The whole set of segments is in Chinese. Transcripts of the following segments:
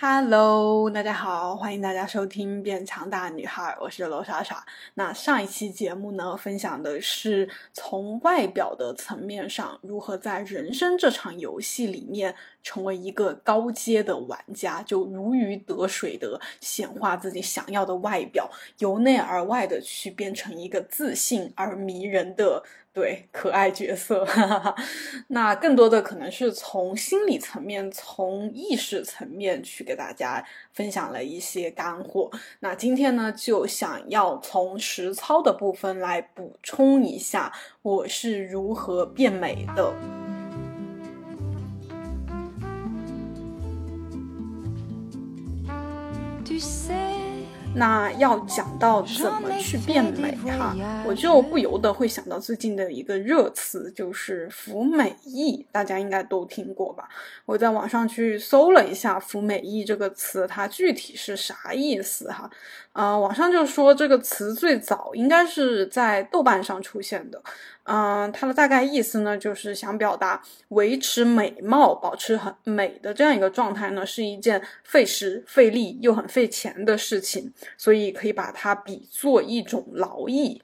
Hello，大家好，欢迎大家收听《变强大女孩》，我是罗莎莎。那上一期节目呢，分享的是从外表的层面上，如何在人生这场游戏里面成为一个高阶的玩家，就如鱼得水的显化自己想要的外表，由内而外的去变成一个自信而迷人的。对，可爱角色，哈哈哈那更多的可能是从心理层面、从意识层面去给大家分享了一些干货。那今天呢，就想要从实操的部分来补充一下，我是如何变美的。那要讲到怎么去变美哈，我就不由得会想到最近的一个热词，就是“服美役”，大家应该都听过吧？我在网上去搜了一下“服美役”这个词，它具体是啥意思哈？呃，网上就说这个词最早应该是在豆瓣上出现的。嗯，它的大概意思呢，就是想表达维持美貌、保持很美的这样一个状态呢，是一件费时费力又很费钱的事情，所以可以把它比作一种劳役。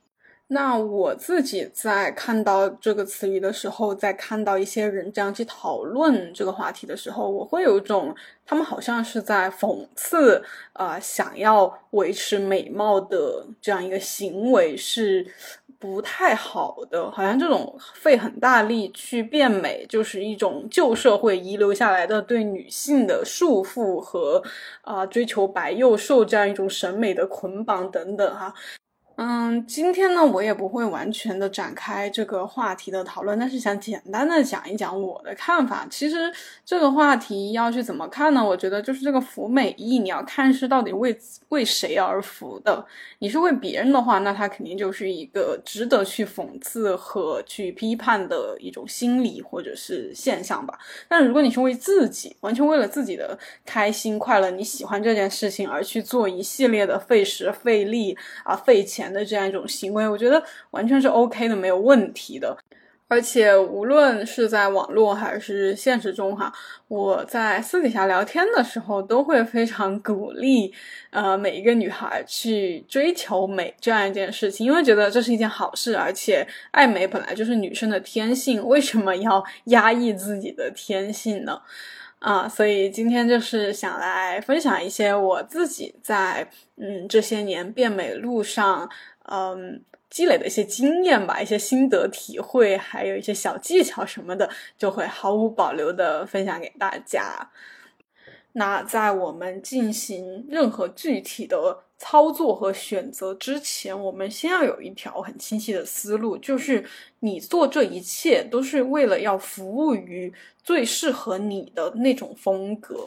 那我自己在看到这个词语的时候，在看到一些人这样去讨论这个话题的时候，我会有一种他们好像是在讽刺，呃，想要维持美貌的这样一个行为是。不太好的，好像这种费很大力去变美，就是一种旧社会遗留下来的对女性的束缚和啊追求白幼瘦这样一种审美的捆绑等等哈。嗯，今天呢，我也不会完全的展开这个话题的讨论，但是想简单的讲一讲我的看法。其实这个话题要去怎么看呢？我觉得就是这个服美役，你要看是到底为为谁而服的。你是为别人的话，那它肯定就是一个值得去讽刺和去批判的一种心理或者是现象吧。但如果你是为自己，完全为了自己的开心快乐，你喜欢这件事情而去做一系列的费时费力啊费钱。的这样一种行为，我觉得完全是 OK 的，没有问题的。而且无论是在网络还是现实中，哈，我在私底下聊天的时候，都会非常鼓励，呃，每一个女孩去追求美这样一件事情，因为觉得这是一件好事。而且爱美本来就是女生的天性，为什么要压抑自己的天性呢？啊，所以今天就是想来分享一些我自己在嗯这些年变美路上嗯积累的一些经验吧，一些心得体会，还有一些小技巧什么的，就会毫无保留的分享给大家。那在我们进行任何具体的操作和选择之前，我们先要有一条很清晰的思路，就是你做这一切都是为了要服务于最适合你的那种风格。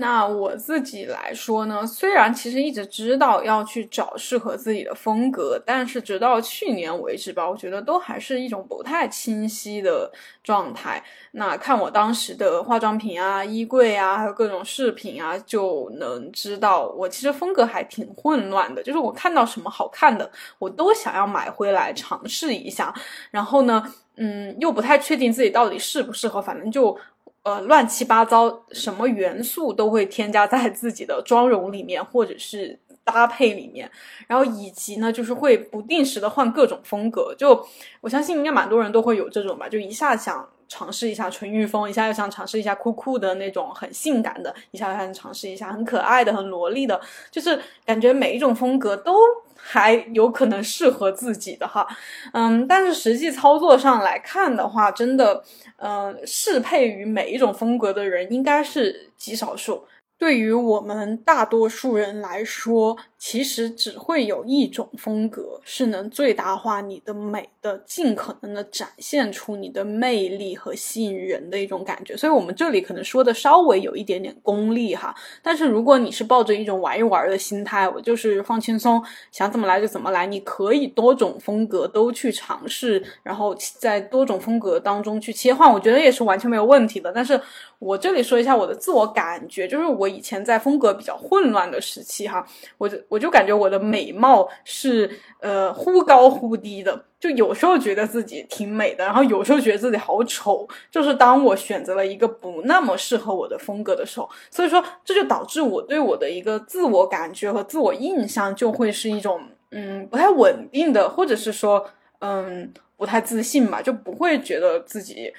那我自己来说呢，虽然其实一直知道要去找适合自己的风格，但是直到去年为止吧，我觉得都还是一种不太清晰的状态。那看我当时的化妆品啊、衣柜啊，还有各种饰品啊，就能知道我其实风格还挺混乱的。就是我看到什么好看的，我都想要买回来尝试一下。然后呢，嗯，又不太确定自己到底适不适合，反正就。呃，乱七八糟，什么元素都会添加在自己的妆容里面，或者是搭配里面，然后以及呢，就是会不定时的换各种风格。就我相信应该蛮多人都会有这种吧，就一下想尝试一下纯欲风，一下又想尝试一下酷酷的那种很性感的，一下又想尝试一下很可爱的、很萝莉的，就是感觉每一种风格都。还有可能适合自己的哈，嗯，但是实际操作上来看的话，真的，嗯，适配于每一种风格的人应该是极少数。对于我们大多数人来说，其实只会有一种风格是能最大化你的美的，尽可能的展现出你的魅力和吸引人的一种感觉。所以，我们这里可能说的稍微有一点点功利哈。但是，如果你是抱着一种玩一玩的心态，我就是放轻松，想怎么来就怎么来，你可以多种风格都去尝试，然后在多种风格当中去切换，我觉得也是完全没有问题的。但是我这里说一下我的自我感觉，就是我。以前在风格比较混乱的时期哈，我就我就感觉我的美貌是呃忽高忽低的，就有时候觉得自己挺美的，然后有时候觉得自己好丑。就是当我选择了一个不那么适合我的风格的时候，所以说这就导致我对我的一个自我感觉和自我印象就会是一种嗯不太稳定的，或者是说嗯不太自信吧，就不会觉得自己。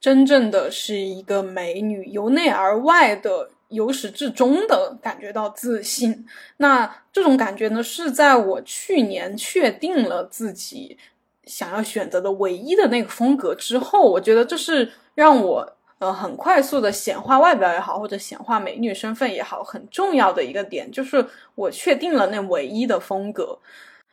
真正的是一个美女，由内而外的，由始至终的感觉到自信。那这种感觉呢，是在我去年确定了自己想要选择的唯一的那个风格之后，我觉得这是让我呃很快速的显化外表也好，或者显化美女身份也好，很重要的一个点，就是我确定了那唯一的风格。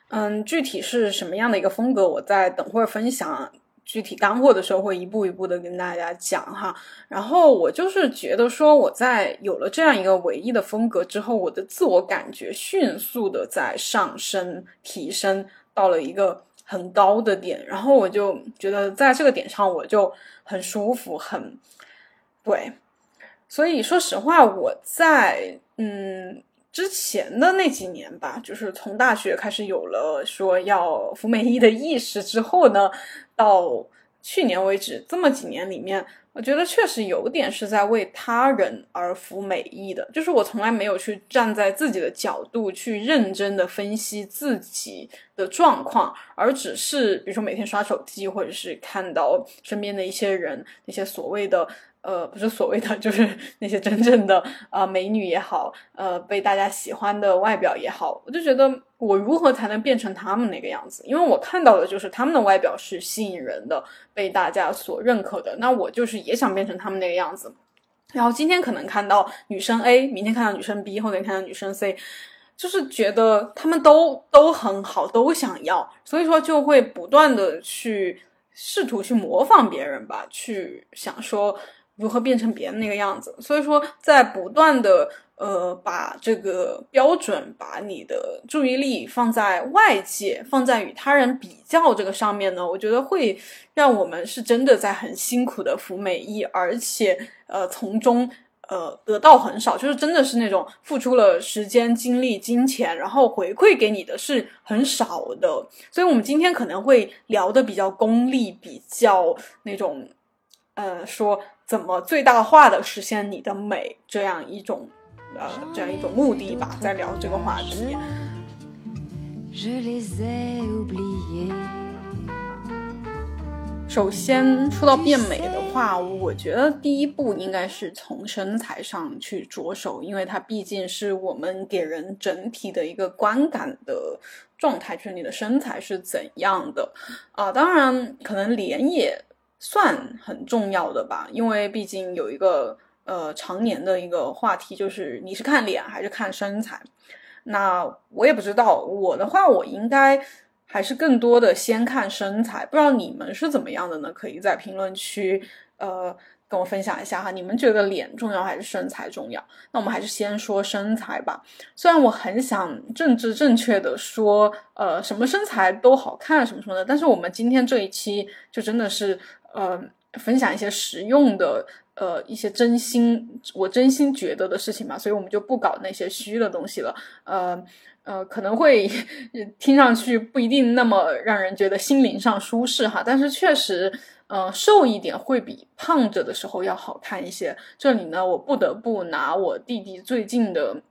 嗯，具体是什么样的一个风格，我再等会儿分享。具体干货的时候会一步一步的跟大家讲哈，然后我就是觉得说我在有了这样一个唯一的风格之后，我的自我感觉迅速的在上升提升到了一个很高的点，然后我就觉得在这个点上我就很舒服很对，所以说实话我在嗯。之前的那几年吧，就是从大学开始有了说要服美役的意识之后呢，到去年为止这么几年里面，我觉得确实有点是在为他人而服美役的，就是我从来没有去站在自己的角度去认真的分析自己的状况，而只是比如说每天刷手机，或者是看到身边的一些人那些所谓的。呃，不是所谓的，就是那些真正的啊美女也好，呃被大家喜欢的外表也好，我就觉得我如何才能变成他们那个样子？因为我看到的就是他们的外表是吸引人的，被大家所认可的。那我就是也想变成他们那个样子。然后今天可能看到女生 A，明天看到女生 B，后天看到女生 C，就是觉得他们都都很好，都想要，所以说就会不断的去试图去模仿别人吧，去想说。如何变成别人那个样子？所以说，在不断的呃把这个标准，把你的注意力放在外界，放在与他人比较这个上面呢，我觉得会让我们是真的在很辛苦的服美役，而且呃从中呃得到很少，就是真的是那种付出了时间、精力、金钱，然后回馈给你的是很少的。所以我们今天可能会聊的比较功利，比较那种呃说。怎么最大化的实现你的美这样一种，呃，这样一种目的吧，在聊这个话题。首先说到变美的话，我觉得第一步应该是从身材上去着手，因为它毕竟是我们给人整体的一个观感的状态，就是你的身材是怎样的啊。当然，可能脸也。算很重要的吧，因为毕竟有一个呃常年的一个话题，就是你是看脸还是看身材？那我也不知道，我的话我应该还是更多的先看身材，不知道你们是怎么样的呢？可以在评论区呃跟我分享一下哈，你们觉得脸重要还是身材重要？那我们还是先说身材吧。虽然我很想政治正确的说，呃，什么身材都好看什么什么的，但是我们今天这一期就真的是。呃，分享一些实用的，呃，一些真心我真心觉得的事情嘛，所以我们就不搞那些虚的东西了。呃呃，可能会听上去不一定那么让人觉得心灵上舒适哈，但是确实，呃，瘦一点会比胖着的时候要好看一些。这里呢，我不得不拿我弟弟最近的。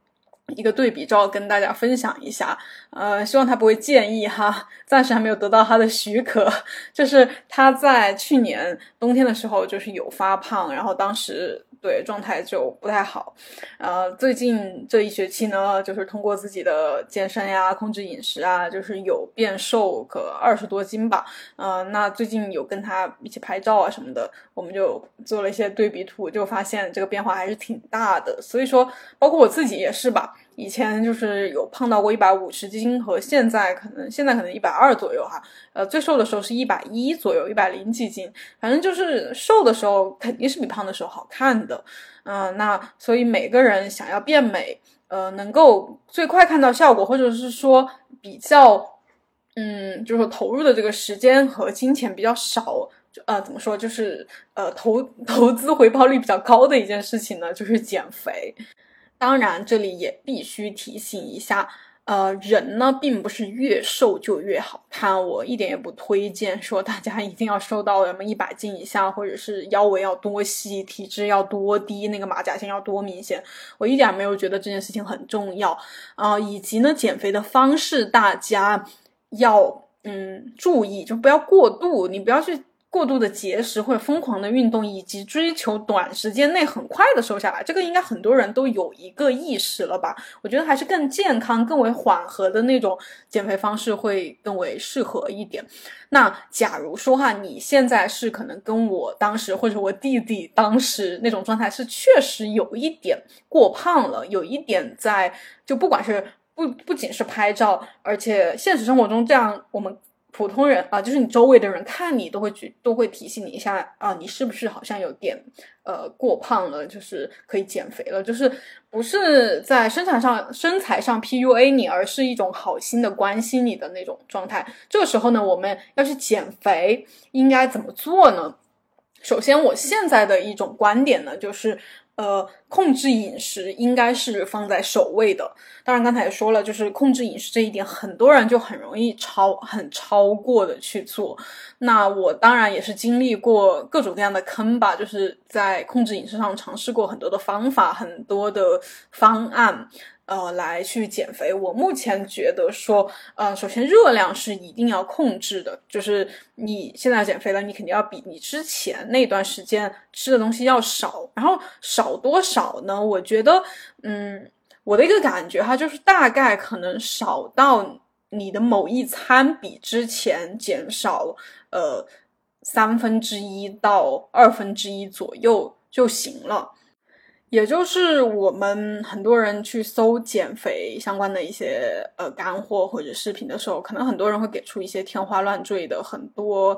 一个对比照跟大家分享一下，呃，希望他不会介意哈，暂时还没有得到他的许可。就是他在去年冬天的时候，就是有发胖，然后当时。对状态就不太好，呃，最近这一学期呢，就是通过自己的健身呀、控制饮食啊，就是有变瘦个二十多斤吧，呃，那最近有跟他一起拍照啊什么的，我们就做了一些对比图，就发现这个变化还是挺大的。所以说，包括我自己也是吧。以前就是有胖到过一百五十斤，和现在可能现在可能一百二左右哈，呃，最瘦的时候是一百一左右，一百零几斤，反正就是瘦的时候肯定是比胖的时候好看的，嗯，那所以每个人想要变美，呃，能够最快看到效果，或者是说比较，嗯，就是投入的这个时间和金钱比较少，呃，怎么说，就是呃投 投资回报率比较高的一件事情呢，就是减肥。当然，这里也必须提醒一下。呃，人呢，并不是越瘦就越好看。我一点也不推荐说大家一定要瘦到什么一百斤以下，或者是腰围要多细，体脂要多低，那个马甲线要多明显。我一点没有觉得这件事情很重要啊。以及呢，减肥的方式大家要嗯注意，就不要过度，你不要去。过度的节食或者疯狂的运动，以及追求短时间内很快的瘦下来，这个应该很多人都有一个意识了吧？我觉得还是更健康、更为缓和的那种减肥方式会更为适合一点。那假如说哈，你现在是可能跟我当时或者我弟弟当时那种状态是确实有一点过胖了，有一点在就不管是不不仅是拍照，而且现实生活中这样我们。普通人啊，就是你周围的人看你都会去，都会提醒你一下啊，你是不是好像有点呃过胖了，就是可以减肥了，就是不是在身材上身材上 PUA 你，而是一种好心的关心你的那种状态。这个时候呢，我们要去减肥，应该怎么做呢？首先，我现在的一种观点呢，就是。呃，控制饮食应该是放在首位的。当然，刚才也说了，就是控制饮食这一点，很多人就很容易超、很超过的去做。那我当然也是经历过各种各样的坑吧，就是在控制饮食上尝试过很多的方法、很多的方案。呃，来去减肥，我目前觉得说，呃，首先热量是一定要控制的，就是你现在减肥了，你肯定要比你之前那段时间吃的东西要少，然后少多少呢？我觉得，嗯，我的一个感觉哈，就是大概可能少到你的某一餐比之前减少，呃，三分之一到二分之一左右就行了。也就是我们很多人去搜减肥相关的一些呃干货或者视频的时候，可能很多人会给出一些天花乱坠的很多。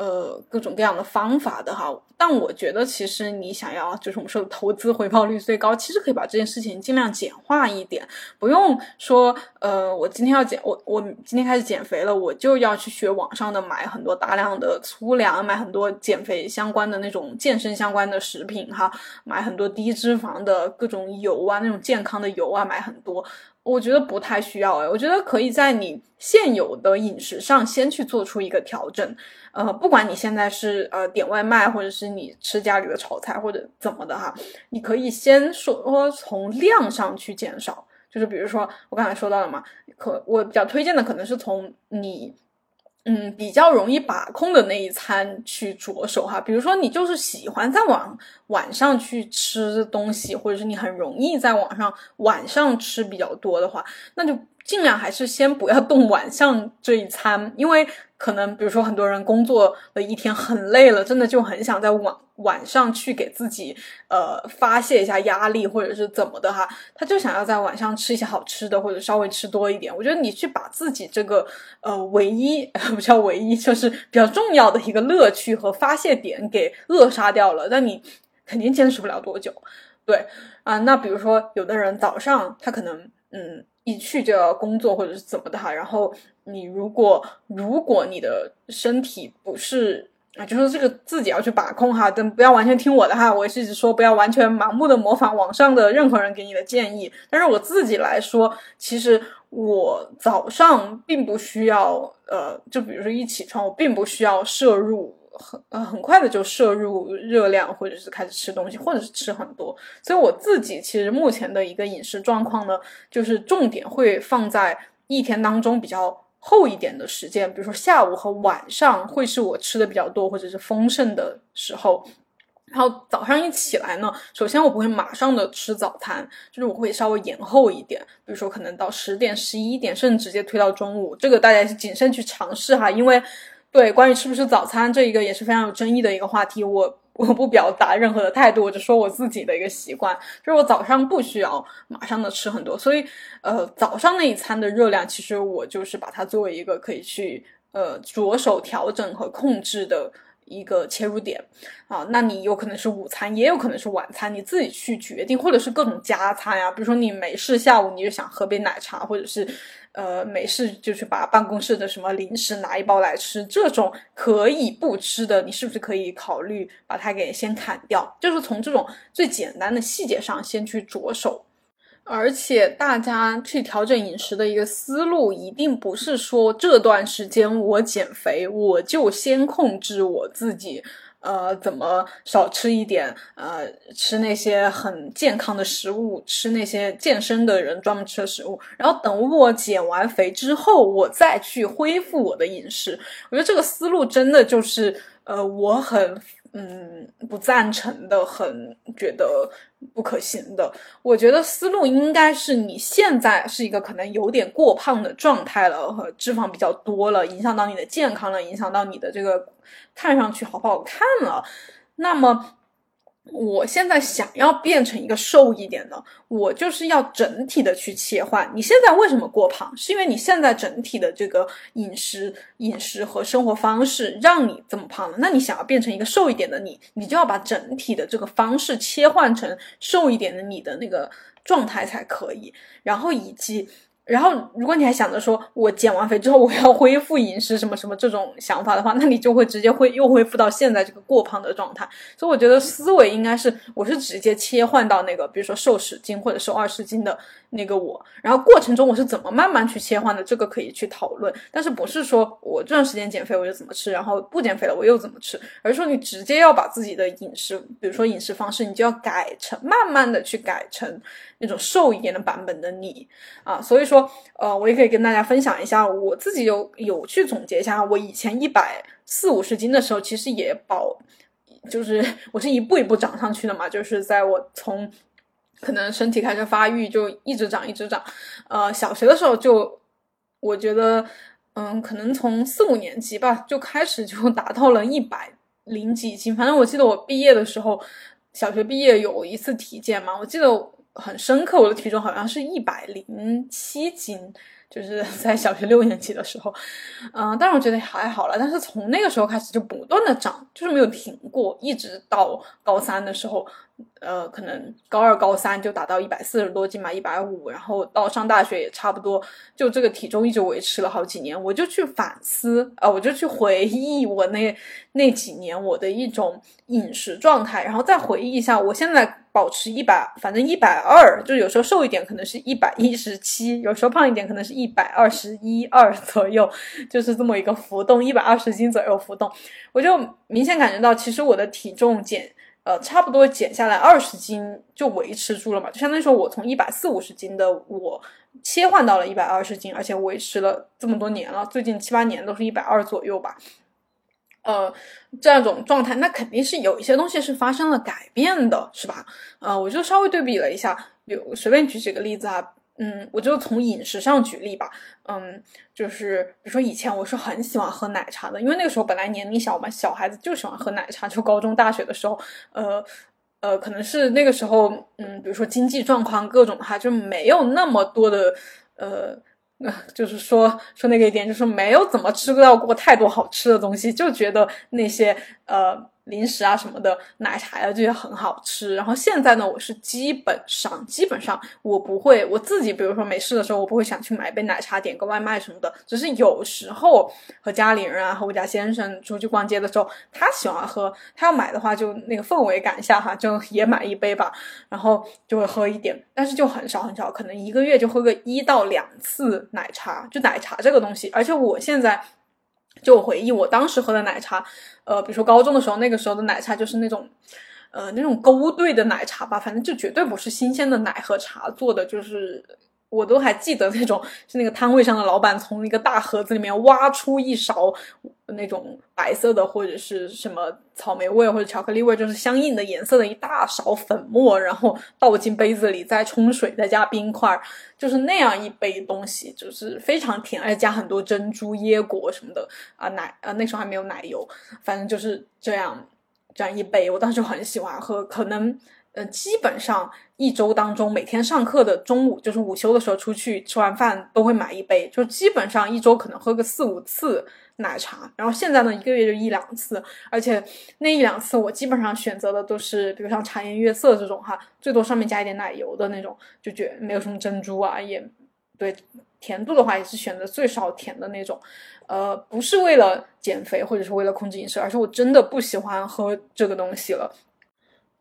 呃，各种各样的方法的哈，但我觉得其实你想要就是我们说的投资回报率最高，其实可以把这件事情尽量简化一点，不用说呃，我今天要减，我我今天开始减肥了，我就要去学网上的买很多大量的粗粮，买很多减肥相关的那种健身相关的食品哈，买很多低脂肪的各种油啊，那种健康的油啊，买很多。我觉得不太需要哎，我觉得可以在你现有的饮食上先去做出一个调整，呃，不管你现在是呃点外卖，或者是你吃家里的炒菜或者怎么的哈，你可以先说从量上去减少，就是比如说我刚才说到了嘛，可我比较推荐的可能是从你。嗯，比较容易把控的那一餐去着手哈，比如说你就是喜欢在晚晚上去吃东西，或者是你很容易在网上晚上吃比较多的话，那就。尽量还是先不要动晚上这一餐，因为可能比如说很多人工作了一天很累了，真的就很想在晚晚上去给自己呃发泄一下压力或者是怎么的哈，他就想要在晚上吃一些好吃的或者稍微吃多一点。我觉得你去把自己这个呃唯一 不叫唯一，就是比较重要的一个乐趣和发泄点给扼杀掉了，那你肯定坚持不了多久。对啊，那比如说有的人早上他可能嗯。一去就要工作或者是怎么的哈，然后你如果如果你的身体不是啊，就是这个自己要去把控哈，但不要完全听我的哈，我也是一直说不要完全盲目的模仿网上的任何人给你的建议。但是我自己来说，其实我早上并不需要呃，就比如说一起床，我并不需要摄入。很呃很快的就摄入热量，或者是开始吃东西，或者是吃很多。所以我自己其实目前的一个饮食状况呢，就是重点会放在一天当中比较厚一点的时间，比如说下午和晚上会是我吃的比较多或者是丰盛的时候。然后早上一起来呢，首先我不会马上的吃早餐，就是我会稍微延后一点，比如说可能到十点、十一点，甚至直接推到中午。这个大家谨慎去尝试哈，因为。对，关于吃不吃早餐这一个也是非常有争议的一个话题。我我不表达任何的态度，我就说我自己的一个习惯，就是我早上不需要马上的吃很多，所以呃早上那一餐的热量，其实我就是把它作为一个可以去呃着手调整和控制的一个切入点啊。那你有可能是午餐，也有可能是晚餐，你自己去决定，或者是各种加餐呀。比如说你没事下午你就想喝杯奶茶，或者是。呃，没事就去把办公室的什么零食拿一包来吃，这种可以不吃的，你是不是可以考虑把它给先砍掉？就是从这种最简单的细节上先去着手。而且大家去调整饮食的一个思路，一定不是说这段时间我减肥，我就先控制我自己。呃，怎么少吃一点？呃，吃那些很健康的食物，吃那些健身的人专门吃的食物。然后等我减完肥之后，我再去恢复我的饮食。我觉得这个思路真的就是，呃，我很嗯不赞成的，很觉得不可行的。我觉得思路应该是，你现在是一个可能有点过胖的状态了，和脂肪比较多了，影响到你的健康了，影响到你的这个。看上去好不好看了？那么我现在想要变成一个瘦一点的，我就是要整体的去切换。你现在为什么过胖？是因为你现在整体的这个饮食、饮食和生活方式让你这么胖了。那你想要变成一个瘦一点的你，你就要把整体的这个方式切换成瘦一点的你的那个状态才可以。然后以及。然后，如果你还想着说我减完肥之后我要恢复饮食什么什么这种想法的话，那你就会直接会又恢复到现在这个过胖的状态。所以我觉得思维应该是，我是直接切换到那个，比如说瘦十斤或者瘦二十斤的。那个我，然后过程中我是怎么慢慢去切换的？这个可以去讨论，但是不是说我这段时间减肥我就怎么吃，然后不减肥了我又怎么吃，而是说你直接要把自己的饮食，比如说饮食方式，你就要改成慢慢的去改成那种瘦一点的版本的你啊。所以说，呃，我也可以跟大家分享一下，我自己有有去总结一下，我以前一百四五十斤的时候，其实也保，就是我是一步一步长上去的嘛，就是在我从。可能身体开始发育，就一直长，一直长。呃，小学的时候就，我觉得，嗯，可能从四五年级吧，就开始就 达到了一百零几斤。反正我记得我毕业的时候，小学毕业有一次体检嘛，我记得很深刻，我的体重好像是一百零七斤。就是 在小学六年级的时候，嗯，但是我觉得还好了。但是从那个时候开始就不断的涨，就是没有停过，一直到高三的时候，呃，可能高二、高三就达到一百四十多斤嘛，一百五，然后到上大学也差不多，就这个体重一直维持了好几年。我就去反思，呃，我就去回忆我那那几年我的一种饮食状态，然后再回忆一下我现在。保持一百，反正一百二，就有时候瘦一点可能是一百一十七，有时候胖一点可能是一百二十一二左右，就是这么一个浮动，一百二十斤左右浮动。我就明显感觉到，其实我的体重减，呃，差不多减下来二十斤就维持住了嘛，就相当于说我从一百四五十斤的我切换到了一百二十斤，而且维持了这么多年了，最近七八年都是一百二左右吧。呃，这样一种状态，那肯定是有一些东西是发生了改变的，是吧？呃，我就稍微对比了一下，比如随便举几个例子啊，嗯，我就从饮食上举例吧，嗯，就是比如说以前我是很喜欢喝奶茶的，因为那个时候本来年龄小嘛，小孩子就喜欢喝奶茶，就高中大学的时候，呃呃，可能是那个时候，嗯，比如说经济状况各种哈，就没有那么多的，呃。那 就是说说那个一点，就是没有怎么吃到过太多好吃的东西，就觉得那些呃。零食啊什么的，奶茶呀这些很好吃。然后现在呢，我是基本上基本上我不会我自己，比如说没事的时候，我不会想去买一杯奶茶，点个外卖什么的。只是有时候和家里人啊，和我家先生出去逛街的时候，他喜欢喝，他要买的话，就那个氛围感下哈，就也买一杯吧。然后就会喝一点，但是就很少很少，可能一个月就喝个一到两次奶茶。就奶茶这个东西，而且我现在。就我回忆我当时喝的奶茶，呃，比如说高中的时候，那个时候的奶茶就是那种，呃，那种勾兑的奶茶吧，反正就绝对不是新鲜的奶和茶做的，就是。我都还记得那种是那个摊位上的老板从一个大盒子里面挖出一勺那种白色的或者是什么草莓味或者巧克力味，就是相应的颜色的一大勺粉末，然后倒进杯子里，再冲水，再加冰块，就是那样一杯东西，就是非常甜，而且加很多珍珠、椰果什么的啊奶啊那时候还没有奶油，反正就是这样这样一杯，我当时很喜欢喝，可能。呃，基本上一周当中，每天上课的中午，就是午休的时候出去吃完饭，都会买一杯。就基本上一周可能喝个四五次奶茶。然后现在呢，一个月就一两次，而且那一两次我基本上选择的都是，比如像茶颜悦色这种哈，最多上面加一点奶油的那种，就觉没有什么珍珠啊，也对甜度的话也是选择最少甜的那种。呃，不是为了减肥或者是为了控制饮食，而是我真的不喜欢喝这个东西了。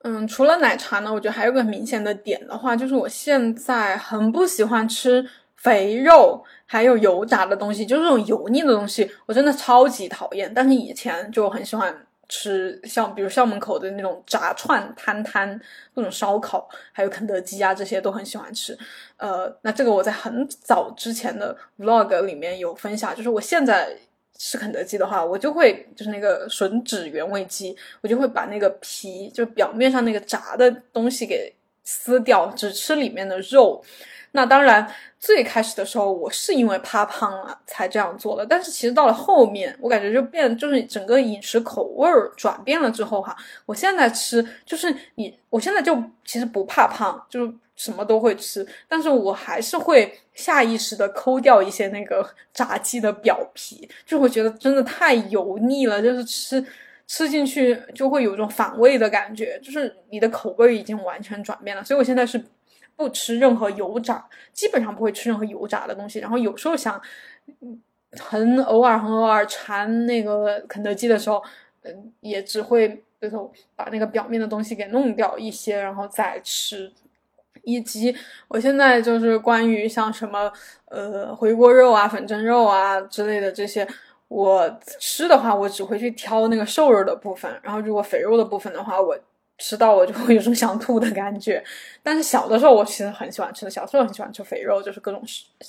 嗯，除了奶茶呢，我觉得还有个明显的点的话，就是我现在很不喜欢吃肥肉，还有油炸的东西，就是这种油腻的东西，我真的超级讨厌。但是以前就很喜欢吃，像比如校门口的那种炸串摊摊，各种烧烤，还有肯德基啊，这些都很喜欢吃。呃，那这个我在很早之前的 vlog 里面有分享，就是我现在。吃肯德基的话，我就会就是那个吮指原味鸡，我就会把那个皮，就表面上那个炸的东西给撕掉，只吃里面的肉。那当然，最开始的时候我是因为怕胖了才这样做的，但是其实到了后面，我感觉就变，就是整个饮食口味儿转变了之后哈，我现在吃就是你，我现在就其实不怕胖，就是。什么都会吃，但是我还是会下意识的抠掉一些那个 炸鸡的表皮，就会觉得真的太油腻了，就是吃吃进去就会有一种反胃的感觉，就是你的口味已经完全转变了。所以我现在是不吃任何油炸，基本上不会吃任何油炸的东西。然后有时候想很偶尔很偶尔馋那个肯德基的时候，嗯，也只会就是把那个表面的东西给弄掉一些，然后再吃。以及我现在就是关于像什么呃回锅肉啊、粉蒸肉啊之类的这些，我吃的话，我只会去挑那个瘦肉的部分。然后如果肥肉的部分的话，我吃到我就会有种想吐的感觉。但是小的时候我其实很喜欢吃的，小时候很喜欢吃肥肉，就是各种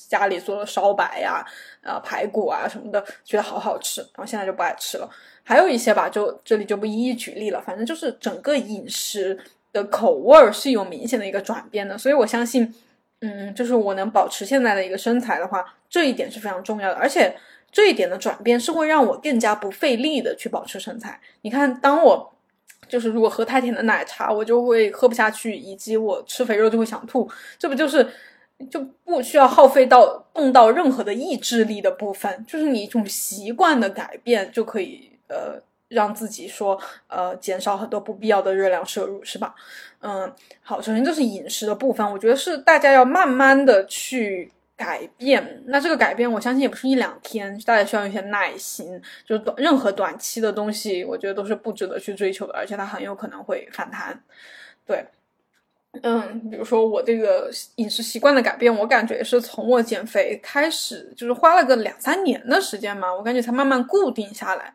家里做的烧白呀、啊排骨啊什么的，觉得好好吃。然后现在就不爱吃了。还有一些吧，就这里就不一一举例了。反正就是整个饮食。的口味是有明显的一个转变的，所以我相信，嗯，就是我能保持现在的一个身材的话，这一点是非常重要的。而且这一点的转变是会让我更加不费力的去保持身材。你看，当我就是如果喝太甜的奶茶，我就会喝不下去，以及我吃肥肉就会想吐，这不就是就不需要耗费到动到任何的意志力的部分，就是你一种习惯的改变就可以呃。让自己说，呃，减少很多不必要的热量摄入，是吧？嗯，好，首先这是饮食的部分，我觉得是大家要慢慢的去改变。那这个改变，我相信也不是一两天，大家需要一些耐心。就是短任何短期的东西，我觉得都是不值得去追求的，而且它很有可能会反弹。对，嗯，比如说我这个饮食习惯的改变，我感觉是从我减肥开始，就是花了个两三年的时间嘛，我感觉才慢慢固定下来。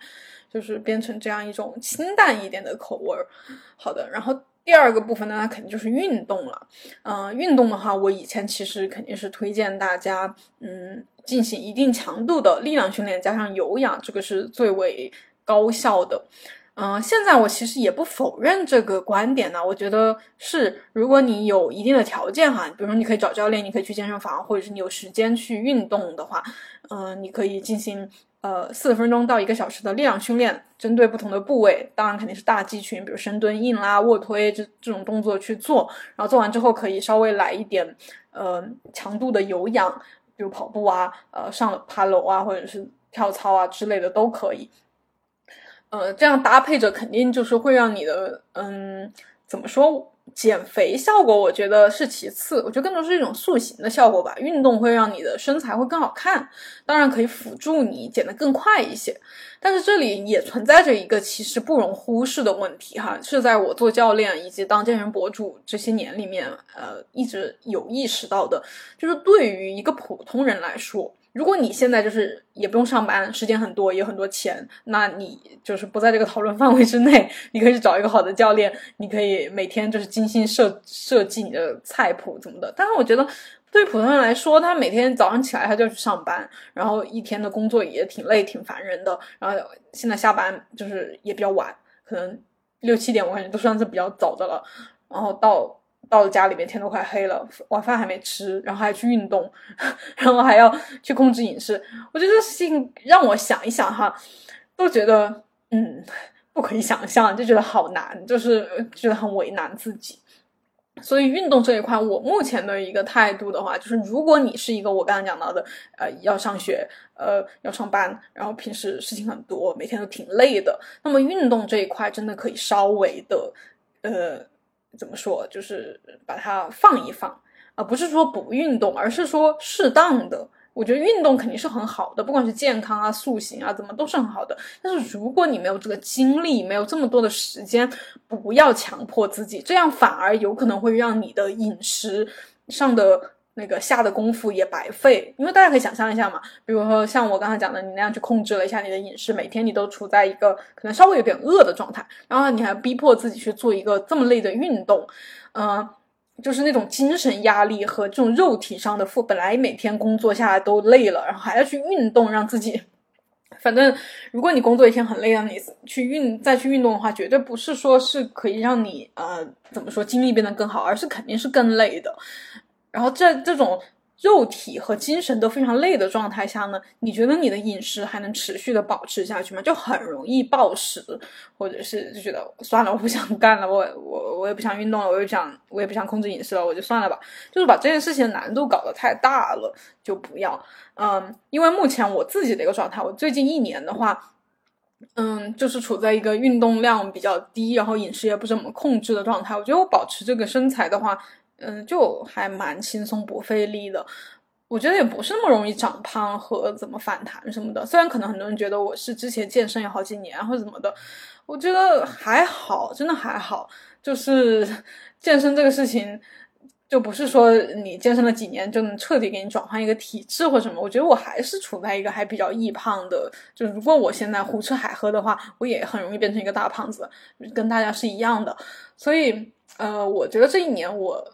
就是变成这样一种清淡一点的口味儿。好的，然后第二个部分呢，肯定就是运动了。嗯，运动的话，我以前其实肯定是推荐大家，嗯，进行一定强度的力量训练加上有氧，这个是最为高效的。嗯，现在我其实也不否认这个观点呢。我觉得是，如果你有一定的条件哈，比如说你可以找教练，你可以去健身房，或者是你有时间去运动的话，嗯，你可以进行。呃，四十分钟到一个小时的力量训练，针对不同的部位，当然肯定是大肌群，比如深蹲、硬拉、卧推这这种动作去做。然后做完之后，可以稍微来一点呃强度的有氧，比如跑步啊，呃上爬楼啊，或者是跳操啊之类的都可以。呃，这样搭配着，肯定就是会让你的嗯，怎么说？减肥效果我觉得是其次，我觉得更多是一种塑形的效果吧。运动会让你的身材会更好看，当然可以辅助你减得更快一些。但是这里也存在着一个其实不容忽视的问题哈，是在我做教练以及当健身博主这些年里面，呃，一直有意识到的，就是对于一个普通人来说。如果你现在就是也不用上班，时间很多，也有很多钱，那你就是不在这个讨论 范围之内。你可以去找一个好的教练，你可以每天就是精心设设计你的菜谱怎么的。但是我觉得，对普通人来说，他每天早上起来他就去上班，然后一天的工作也挺累、挺烦人的。然后现在下班就是也比较晚，可能六七点，我感觉都算是比较早的了。然后到。到了家里面，天都快黑了，晚饭还没吃，然后还去运动，然后还要去控制饮食。我觉得这事情让我想一想哈，都觉得嗯不可以想象，就觉得好难，就是觉得很为难自己。所以运动这一块，我目前的一个态度的话，就是如果你是一个我刚刚讲到的，呃，要上学，呃，要上班，然后平时事情很多，每天都挺累的，那么运动这一块真的可以稍微的，呃。怎么说？就是把它放一放，啊不是说不运动，而是说适当的我觉得运动肯定是很好的，不管是健康啊、塑形啊，怎么都是很好的。但是如果你没有这个精力，没有这么多的时间，不要强迫自己，这样反而有可能会让你的饮食上的那个下的功夫也白费。因为大家可以想象一下嘛，比如说像我刚才讲的，你那样去控制了一下你的饮食，每天你都处在一个可能稍微有点饿的状态，然后你还逼迫自己去做一个这么累的运动，嗯。就是那种精神压力和这种肉体上的负，本来每天工作下来都累了，然后还要去运动，让自己，反正如果你工作一天很累，让你去运再去运动的话，绝对不是说是可以让你呃怎么说精力变得更好，而是肯定是更累的。然后这这种。肉体和精神都非常累的状态下呢，你觉得你的饮食还能持续的保持下去吗？就很容易暴食，或者是就觉得算了，我不想干了，我我我也不想运动了，我也不想我也不想控制饮食了，我就算了吧。就是把这件事情的难度搞得太大了，就不要。嗯，因为目前我自己的一个状态，我最近一年的话，嗯，就是处在一个运动量比较低，然后饮食也不怎么控制的状态。我觉得我保持这个身材的话。嗯，就还蛮轻松不费力的，我觉得也不是那么容易长胖和怎么反弹什么的。虽然可能很多人觉得我是之前健身有好几年或者怎么的，我觉得还好，真的还好。就是 健身这个事情，就不是说你健身了几年就能彻底给你转换一个体质或什么。我觉得我还是处在一个还比较易胖的，就如果我现在胡吃海喝的话，我也很容易变成一个大胖子，跟大家是一样的。所以，呃，我觉得这一年我。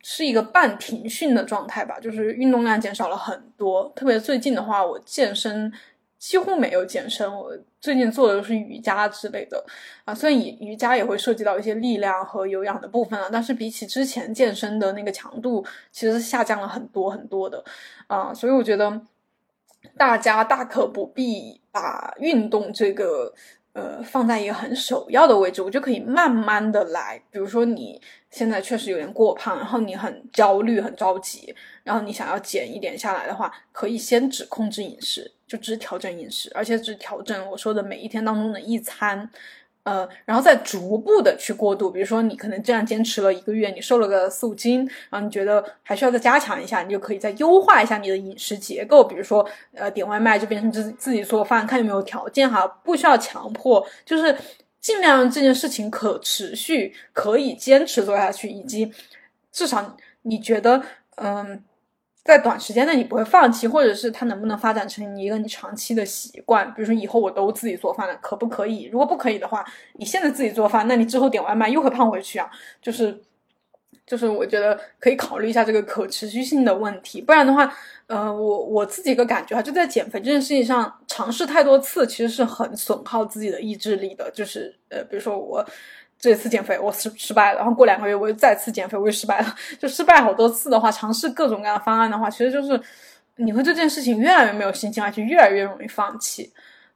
是一个半停训的状态吧，就是运动量减少了很多。特别最近的话，我健身几乎没有健身，我最近做的都是瑜伽之类的啊。虽然瑜瑜伽也会涉及到一些力量和有氧的部分啊，但是比起之前健身的那个强度，其实下降了很多很多的啊。所以我觉得大家大可不必把运动这个。呃，放在一个很首要的位置，我就可以慢慢的来。比如说，你现在确实有点过胖，然后你很焦虑、很着急，然后你想要减一点下来的话，可以先只控制饮食，就只调整饮食，而且只调整我说的每一天当中的一餐。呃，然后再逐步的去过渡，比如说你可能这样坚持了一个月，你瘦了个四五斤，然后你觉得还需要再加强一下，你就可以再优化一下你的饮食结构，比如说呃点外卖就变成自自己做饭，看有没有条件哈，不需要强迫，就是尽量这件事情可持续，可以坚持做下去，以及至少你觉得嗯。在短时间内你不会放弃，或者是它能不能发展成一个你长期的习惯？比如说以后我都自己做饭了，可不可以？如果不可以的话，你现在自己做饭，那你之后点外卖又会胖回去啊！就是，就是我觉得可以考虑一下这个可持续性的问题。不然的话，呃，我我自己一个感觉哈，就在减肥这件事情上，尝试太多次其实是很损耗自己的意志力的。就是呃，比如说我。这次减肥我失失败了，然后过两个月我又再次减肥，我又失败了。就失败好多次的话，尝试各种各样的方案的话，其实就是你会这件事情越来越没有信心，而且越来越容易放弃。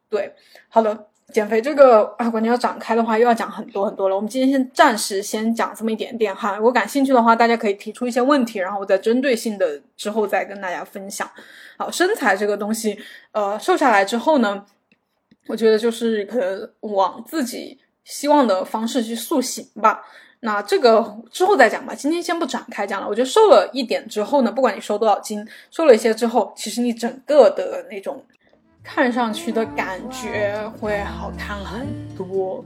对，好的，减肥这个啊，关键要展开的话，又要讲很多很多了。我们今天先暂时先讲这么一点点哈。如果感兴趣的话，大家可以提出一些问题，然后我再针对性的之后再跟大家分享。好，身材这个东西，呃，瘦下来之后呢，我觉得就是可能往自己。希望的方式去塑形吧，那这个之后再讲吧。今天先不展开讲了。我觉得瘦了一点之后呢，不管你瘦多少斤，瘦了一些之后，其实你整个的那种看上去的感觉会好看很多。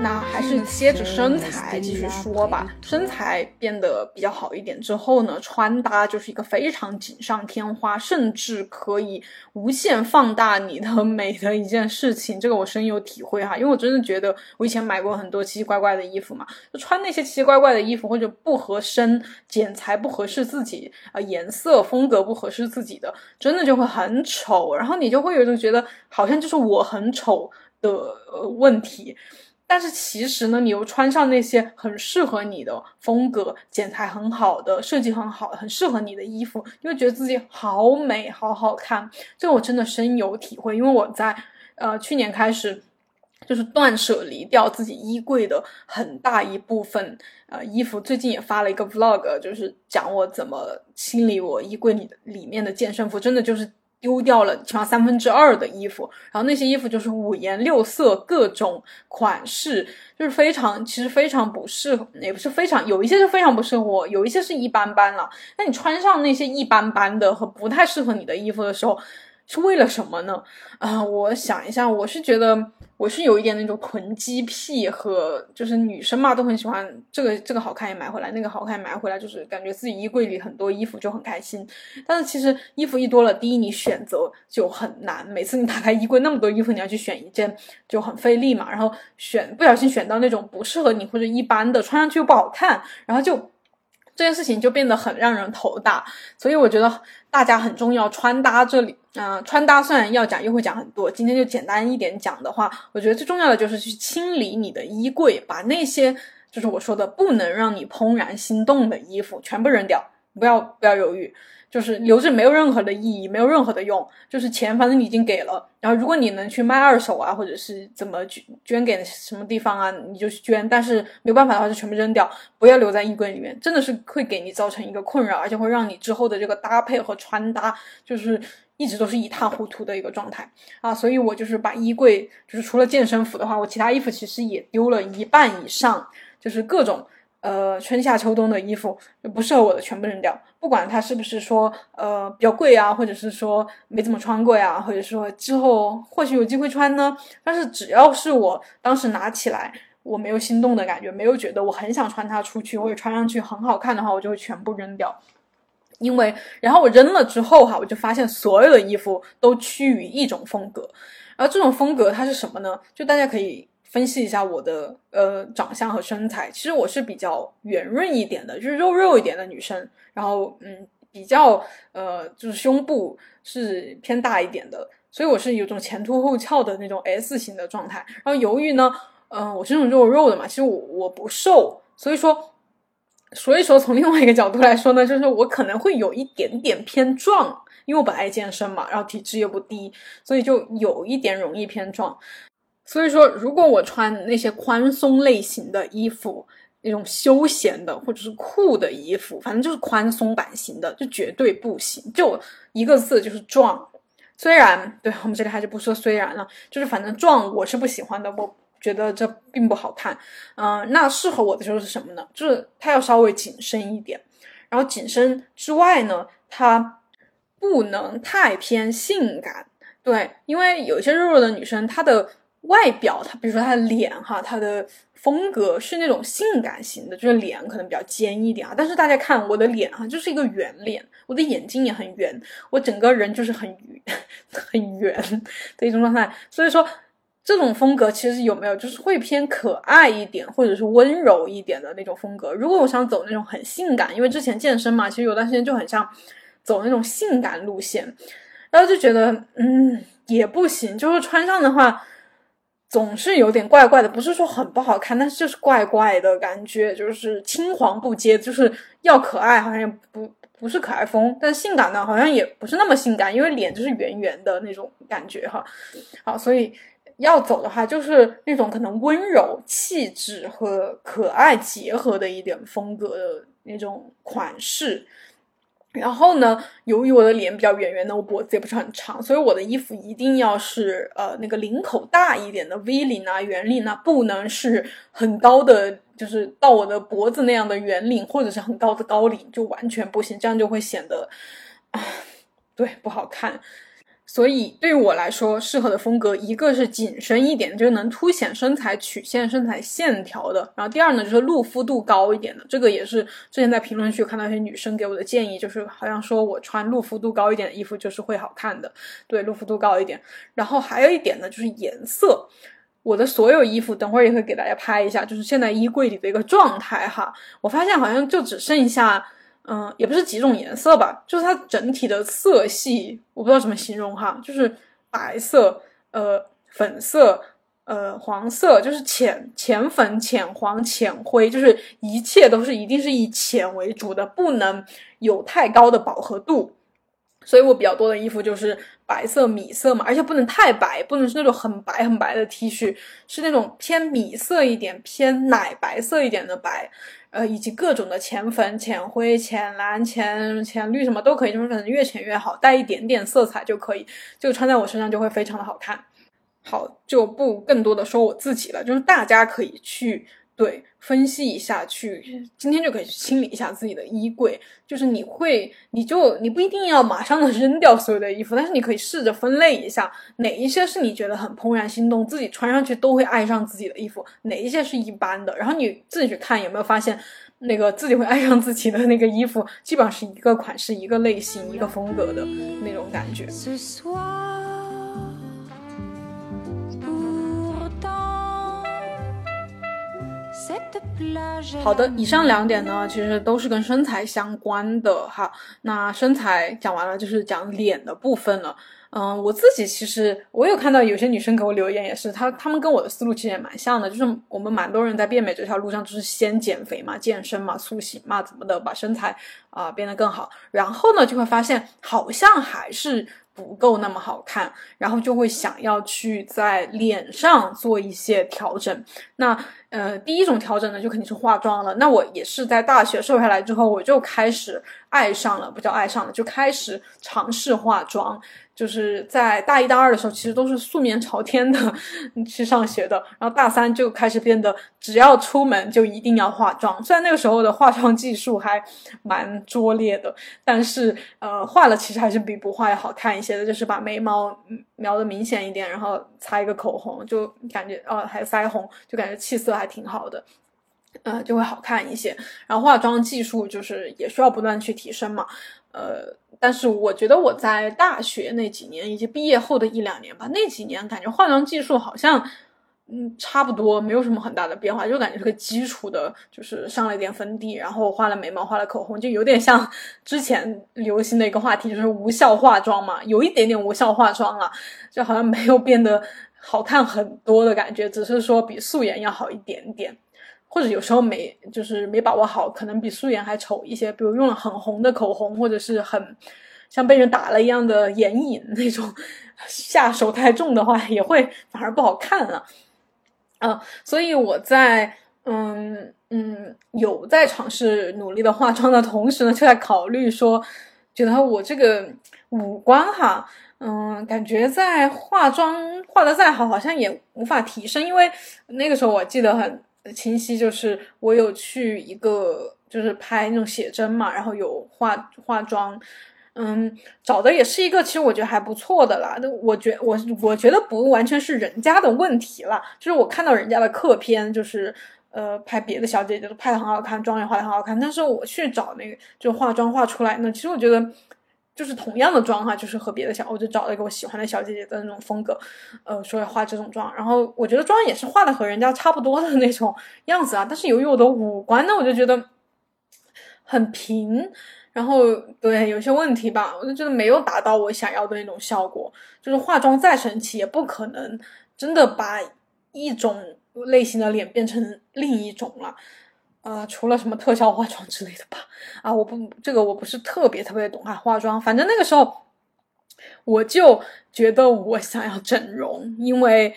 那还是接着身材继续说吧。身材变得比较好一点之后呢，穿搭就是一个非常锦上添花，甚至可以无限放大你的美的一件事情。这个我深有体会哈，因为我真的觉得我以前买过很多奇奇怪怪的衣服嘛，就穿那些奇奇怪怪的衣服或者不合身、剪裁不合适自己啊，颜色风格不合适自己的，真的就会很丑。然后你就会有一种觉得好像就是我很丑的呃问题。但是其实呢，你又穿上那些很适合你的风格、剪裁很好的、设计很好、很适合你的衣服，你会觉得自己好美、好好看。这个我真的深有体会，因为我在呃去年开始就是断舍离掉自己衣柜的很大一部分呃衣服。最近也发了一个 vlog，就是讲我怎么清理我衣柜里里面的健身服，真的就是。丢掉了起码三分之二的衣服，然后那些衣服就是五颜六色、各种款式，就是非常其实非常不适合，也不是非常有一些是非常不适合我，有一些是一般般了。那你穿上那些一般般的和不太适合你的衣服的时候，是为了什么呢？啊，我想一下，我是觉得。我是有一点那种囤积癖，和就是女生嘛都很喜欢这个这个好看也买回来，那个好看也买回来，就是感觉自己衣柜里很多衣服就很开心。但是其实衣服一多了，第一你选择就很难，每次你打开衣柜那么多衣服，你要去选一件就很费力嘛。然后选不小心选到那种不适合你或者一般的，穿上去又不好看，然后就。这件事情就变得很让人头大，所以我觉得大家很重要。穿搭这里，嗯，穿搭虽然要讲，又会讲很多。今天就简单一点讲的话，我觉得最重要的就是去清理你的衣柜，把那些就是我说的不能让你怦然心动的衣服全部扔掉，不要不要犹豫。就是留着没有任何的意义，没有任何的用。就是钱，反正你已经给了。然后，如果你能去卖二手啊，或者是怎么捐捐给什么地方啊，你就去捐。但是没有办法的话，就全部扔掉，不要留在衣柜里面。真的是会给你造成一个困扰，而且会让你之后的这个搭配和穿搭，就是一直都是一塌糊涂的一个状态啊。所以我就是把衣柜，就是除了健身服的话，我其他衣服其实也丢了一半以上，就是各种。呃，春夏秋冬的衣服不适合我的全部扔掉，不管它是不是说呃比较贵啊，或者是说没怎么穿过呀，或者说之后或许有机会穿呢。但是只要是我当时拿起来我没有心动的感觉，没有觉得我很想穿它出去或者穿上去很好看的话，我就会全部扔掉。因为然后我扔了之后哈，我就发现所有的衣服都趋于一种风格，而这种风格它是什么呢？就大家可以。分析一下我的呃长相和身材，其实我是比较圆润一点的，就是肉肉一点的女生。然后嗯，比较呃就是胸部是偏大一点的，所以我是有种前凸后翘的那种 S 型的状态。然后由于呢，嗯，我是那种肉肉的嘛，其实我我不瘦，所以说所以说从另外一个角度来说呢，就是我可能会有一点点偏壮，因为我本来健身嘛，然后体质也不低，所以就有一点容易偏壮。所以说，如果我穿那些宽松类型的衣服，那种休闲的或者是酷的衣服，反正就是宽松版型的，就绝对不行。就一个字，就是壮。虽然对我们这里还是不说虽然了，就是反正壮我是不喜欢的，我觉得这并不好看。嗯，那适合我的就是什么呢？就是它要稍微紧身一点，然后紧身之外呢，它不能太偏性感。对，因为有些肉肉的女生，她的。外表，他比如说他的脸哈，他的风格是那种性感型的，就是脸可能比较尖一点啊。但是大家看我的脸哈，就是一个圆脸，我的眼睛也很圆，我整个人就是很 很圆的一种状态。所以说，这种风格其实有没有就是会偏可爱一点，或者是温柔一点的那种风格。如果我想走那种很性感，因为之前健身嘛，其实有段时间就很像走那种性感路线，然后就觉得嗯也不行，就是穿上的话。总是有点怪怪的，不是说很不好看，但是就是怪怪的感觉，就是青黄不接，就是要可爱，好像也不不是可爱风，但性感呢，好像也不是那么性感，因为脸就是圆圆的那种感觉哈。好，所以要走的话，就是那种可能温柔气质和可爱结合的一点风格的那种款式。然后呢，由于我的脸比较圆圆的，我脖子也不是很长，所以我的衣服一定要是呃那个领口大一点的 V 领啊、圆领啊，不能是很高的，就是到我的脖子那样的圆领，或者是很高的高领，就完全不行，这样就会显得，啊对，不好看。所以对于我来说，适合的风格一个是紧身一点，就是能凸显身材曲线、身材线条的。然后第二呢，就是露肤度高一点的。这个也是之前在评论区看到一些女生给我的建议，就是好像说我穿露肤度高一点的衣服就是会好看的。对，露肤度高一点。然后还有一点呢，就是颜色。我的所有衣服，等会儿也会给大家拍一下，就是现在衣柜里的一个状态哈。我发现好像就只剩下。嗯，也不是几种颜色吧，就是它整体的色系，我不知道怎么形容哈，就是白色、呃粉色、呃黄色，就是浅浅粉、浅黄、浅灰，就是一切都是一定是以浅为主的，不能有太高的饱和度。所以我比较多的衣服就是白色、米色嘛，而且不能太白，不能是那种很白很白的 T 恤，是那种偏米色一点、偏奶白色一点的白。呃，以及各种的浅粉、浅灰、浅蓝、浅浅绿什么都可以，就是可能越浅越好，带一点点色彩就可以，就穿在我身上就会非常的好看。好，就不更多的说我自己了，就是大家可以去。对，分析一下，去今天就可以去清理一下自己的衣柜。就是你会，你就你不一定要马上的 扔掉所有的衣服，但是你可以试着分类一下，哪一些是你觉得很怦然心动，自己穿上去都会爱上自己的衣服，哪一些是一般的。然后你自己去看有没有发现，那个自己会爱上自己的那个衣服，基本上是一个款式、一个类型、一个风格的那种感觉。好的，以上两点呢，其实都是跟身材相关的哈。那身材讲完了，就是讲脸的部分了。嗯，我自己其实我有看到有些女生给我留言，也是她她们跟我的思路其实也蛮像的，就是我们蛮多人在变美这条路上，就是先减肥嘛、健身嘛、塑形嘛，怎么的把身材啊变得更好，然后呢就会发现好像还是。不够那么好看，然后就会想要去在脸上做一些调整。那呃，第一种调整呢，就肯定是化妆了。那我也是在大学瘦下来之后，我就开始爱上了，不叫爱上了，就开始尝试化妆。就是在大一、大二的时候，其实都是素面朝天的去上学的。然后大三就开始变得，只要出门就一定要化妆。虽然那个时候的化妆技术还蛮拙劣的，但是呃，化了其实还是比不化要好看一些的。就是把眉毛描的明显一点，然后擦一个口红，就感觉哦，还有腮红，就感觉气色还挺好的，呃，就会好看一些。然后化妆技术就是也需要不断去提升嘛。呃，但是我觉得我在大学那几年以及毕业后的一两年吧，那几年感觉化妆技术好像，嗯，差不多没有什么很大的变化，就感觉是个基础的，就是上了一点粉底，然后画了眉毛，画了口红，就有点像之前流行的一个话题，就是无效化妆嘛，有一点点无效化妆了，就好像没有变得好看很多的感觉，只是说比素颜要好一点点。或者有时候没就是没把握好，可能比素颜还丑一些。比如用了很红的口红，或者是很像被人打了一样的眼影 那种，下手太重的话，也会反而不好看了。啊，所以我在嗯嗯有在尝试努力的化妆的同时呢，就在考虑说，觉得我这个五官哈，嗯，感觉在化妆化的再好，好像也无法提升，因为那个时候我记得很。清晰就是我有去一个就是拍那种写真嘛，然后有化化妆，嗯，找的也是一个其实我觉得还不错的啦。那我觉我我觉得不完全是人家的问题啦，就是我看到人家的客片，就是呃拍别的小姐姐都拍的很好看，妆也化的很好看，但是我去找那个就化妆化出来呢，其实我觉得。就是同样的妆哈，就是和别的小，我就找了一个我喜欢的小姐姐的那种风格，呃，说要化这种妆，然后我觉得妆也是画的和人家差不多的那种样子啊，但是由于我的五官呢，我就觉得很平，然后对有些问题吧，我就觉得没有达到我想要的那种效果，就是化妆再神奇，也不可能真的把一种类型的脸变成另一种了。呃，除了什么特效化妆之类的吧，啊，我不，这个我不是特别特别懂啊，化妆。反正那个时候，我就觉得我想要整容，因为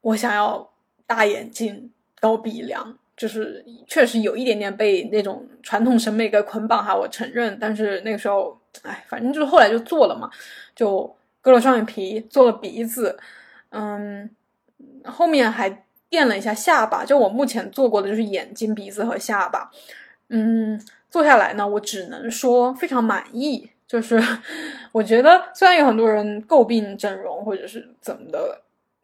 我想要大眼睛、高鼻梁，就是确实有一点点被那种传统审美给捆绑哈，我承认。但是那个时候，哎，反正就是后来就做了嘛，就割了双眼皮，做了鼻子，嗯，后面还。垫了一下下巴，就我目前做过的就是眼睛、鼻子和下巴。嗯，做下来呢，我只能说非常满意。就是 我觉得，虽然有很多人诟病整容或者是怎么的，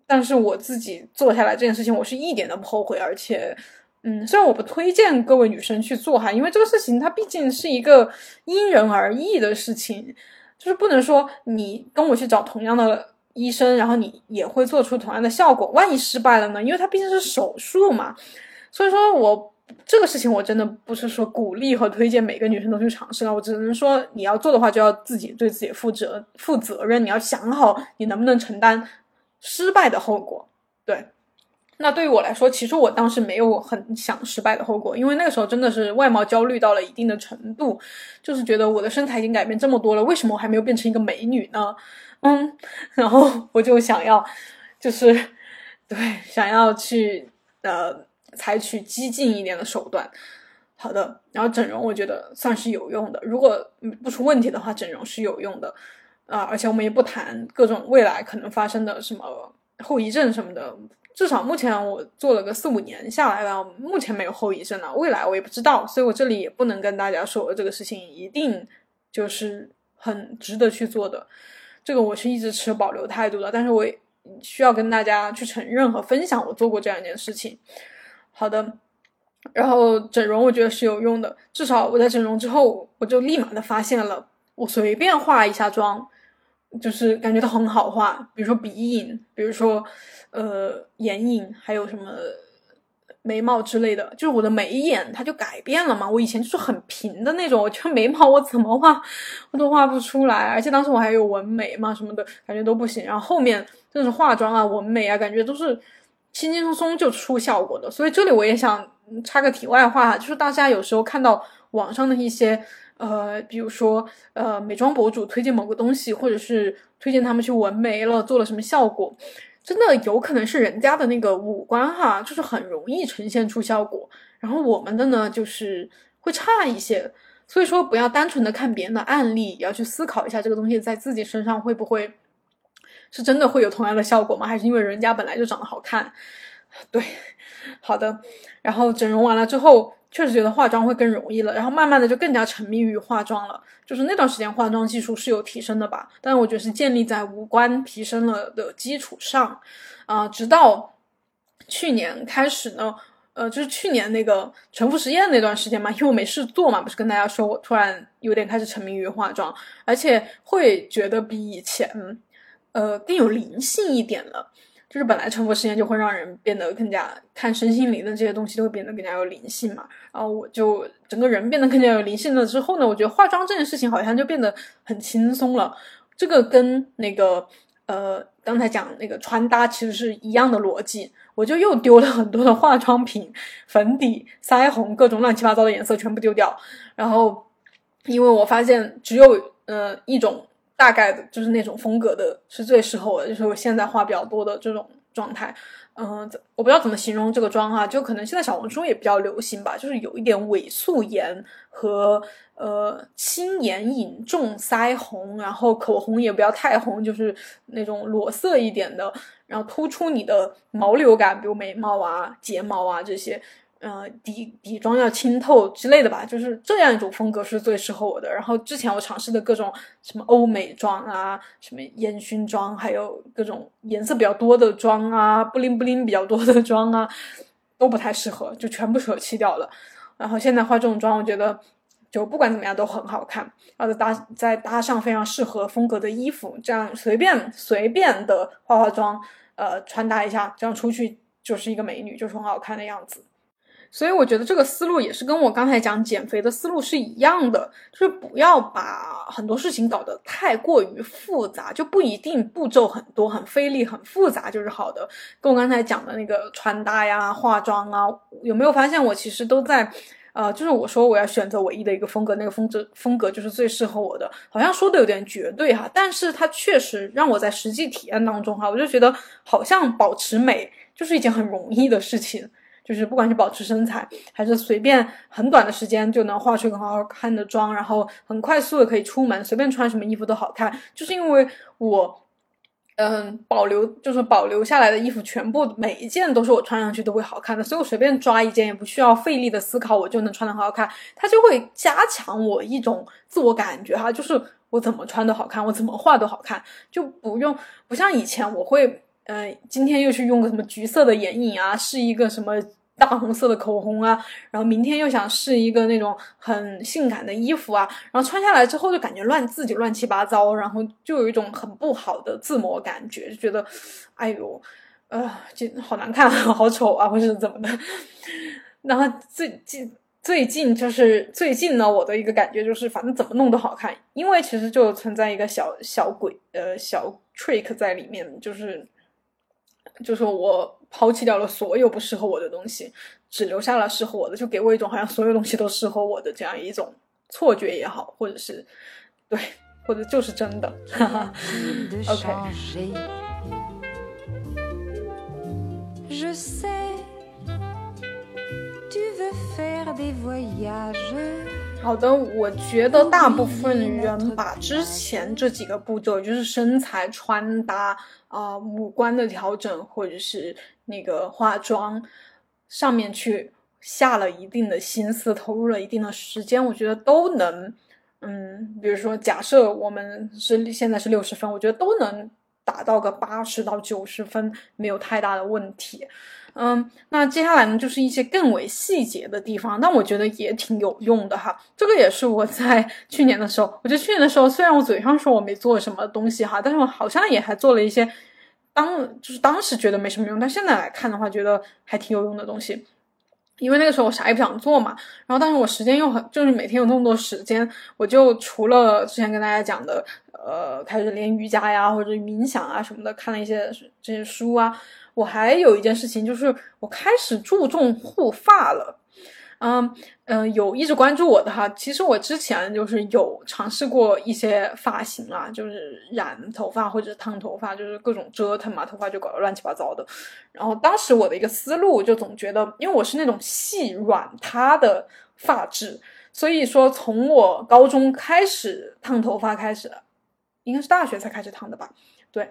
但是我自己做下来这件事情，我是一点都不后悔。而且，嗯，虽然我不推荐各位女生去做哈，因为这个事情它毕竟是一个因人而异的事情，就是不能说你跟我去找同样的。医生，然后你也会做出同样的效果。万一失败了呢？因为它毕竟是手术嘛。所以说我这个事情，我真的不是说鼓励和推荐每个女生都去尝试了。我只能说，你要做的话，就要自己对自己负责、负责任。你要想好，你能不能承担失败的后果。对。那对于我来说，其实我当时没有很想失败的后果，因为那个时候真的是外貌焦虑到了一定的程度，就是觉得我的身材已经改变这么多了，为什么我还没有变成一个美女呢？嗯，然后 我就想要，就是对，想要去呃采取激进一点的手段，好的，然后整容我觉得算是有用的，如果不出问题的话，整容是有用的啊。而且我们也不谈各种未来可能发生的什么后遗症什么的，至少目前我做了个四五年下来了，目前没有后遗症了。未来我也不知道，所以我这里也不能跟大家说这个事情一定就是很值得去做的。这个我是一直持保留态度的，但是我需要跟大家去承认和分享我做过这样一件事情。好的。然后整容我觉得是有用的，至少我在整容之后，我就立马的发现了，我随便化一下妆，就是感觉到很好画。比如说鼻影，比如说呃眼影，还有什么眉毛之类的，就是我的眉眼它就改变了嘛。我以前就是很平的那种，我觉得眉毛我怎么画我都画不出来，而且当时我还有纹眉嘛什么的，感觉都不行。然后后面就是化妆啊、纹眉啊，感觉都是轻轻松松就出效果的。所以这里我也想。插个题外话，就是大家有时候看到网上的一些呃，比如说呃，美妆博主推荐某个东西，或者是推荐他们去纹眉了，做了什么效果，真的有可能是人家的那个五官哈，就是很容易呈现出效果，然后我们的呢就是会差一些，所以说不要单纯的看别人的案例，也要去思考一下这个东西在自己身上会不会是真的会有同样的效果吗？还是因为人家本来就长得好看？对。好的，然后整容完了之后，确实觉得化妆会更容易了，然后慢慢的就更加沉迷于化妆了。就是那段时间化妆技术是有提升的吧，但我觉得是建立在五官提升了的基础上，啊，直到去年开始呢，呃，就是去年那个沉浮实验那段时间嘛，因为我没事做嘛，不是跟大家说我突然有点开始沉迷于化妆，而且会觉得比以前，呃，更有灵性一点了。就是本来沉浮实验就会让人变得更加看身心灵的这些东西都会变得更加有灵性嘛，然后我就整个人变得更加有灵性了之后呢，我觉得化妆这件事情好像就变得很轻松了。这个跟那个呃刚才讲那个穿搭其实是一样的逻辑，我就又丢了很多的化妆品、粉底、腮红，各种乱七八糟的颜色全部丢掉。然后因为我发现只有呃一种。大概的就是那种风格的，是最适合我的，就是我现在画比较多的这种状态。嗯，我不知道怎么形容这个妆哈，就可能现在小红书也比较流行吧，就是有一点伪素颜和呃轻眼影重腮红，然后口红也不要太红，就是那种裸色一点的，然后突出你的毛流感，比如眉毛啊、睫毛啊这些。呃，底底妆要清透之类的吧，就是这样一种风格是最适合我的。然后之前我尝试的各种什么欧美妆啊，什么烟熏妆，还有各种颜色比较多的妆啊，布灵布灵比较多的妆啊，都不太适合，就全部舍弃掉了。然后现在化这种妆，我觉得就不管怎么样都很好看，然后再搭再搭上非常适合风格的衣服，这样随便随便的化化妆，呃，穿搭一下，这样出去就是一个美女，就是很好看的样子。所以我觉得这个思路也是跟我刚才讲减肥的思路是一样的，就是不要把很多事情搞得太过于复杂，就不一定步骤很多、很费力、很复杂就是好的。跟我刚才讲的那个穿搭呀、化妆啊，有没有发现我其实都在，呃，就是我说我要选择唯一的一个风格，那个风格风格就是最适合我的，好像说的有点绝对哈，但是它确实让我在实际体验当中哈，我就觉得好像保持美就是一件很容易的事情。就是不管是保持身材，还是随便很短的时间就能画出一个很好看的妆，然后很快速的可以出门，随便穿什么衣服都好看。就是因为我，嗯，保留就是保留下来的衣服，全部每一件都是我穿上去都会好看的，所以我随便抓一件也不需要费力的思考，我就能穿的很好看。它就会加强我一种自我感觉哈，就是我怎么穿都好看，我怎么画都好看，就不用不像以前我会。呃，今天又去用个什么橘色的眼影啊，试一个什么大红色的口红啊，然后明天又想试一个那种很性感的衣服啊，然后穿下来之后就感觉乱自己乱七八糟，然后就有一种很不好的自我感觉，就觉得，哎呦，呃，这好难看，好丑啊，或者怎么的。然后最近最近就是最近呢，我的一个感觉就是，反正怎么弄都好看，因为其实就存在一个小小鬼呃小 trick 在里面，就是。就是我抛弃掉了所有不适合我的东西，只留下了适合我的，就给我一种好像所有东西都适合我的这样一种错觉也好，或者是对，或者就是真的。OK。好的，我觉得大部分人把之前这几个步骤，就是身材、穿搭啊、五官的调整，或者是那个化妆上面去下了一定的心思，投入了一定的时间，我觉得都能，嗯，比如说假设我们是现在是六十分，我觉得都能达到个八十到九十分，没有太大的问题。嗯，那接下来呢，就是一些更为细节的地方，那我觉得也挺有用的哈。这个也是我在 去年的时候，我觉得去年的时候，虽然我嘴上说我没做什么东西哈，但是我好像也还做了一些，当就是当时觉得没什么用，但现在来看的话，觉得还挺有用的东西。因为那个时候我啥也不想做嘛，然后但是我时间又很，就是每天有那么多时间，我就除了之前跟大家讲的，呃，开始练瑜伽呀，或者冥想啊什么的，看了一些这些书啊。我还有一件事情，就是我开始注重护发了，嗯嗯，有一直关注我的哈，其实我之前就是有尝试过一些发型啊，就是染头发或者烫头发，就是各种折腾嘛，头发就搞得乱七八糟的。然后当时我的一个思路就总觉得，因为我是那种细软塌的发质，所以说从我高中开始烫头发开始，应该是大学才开始烫的吧，对。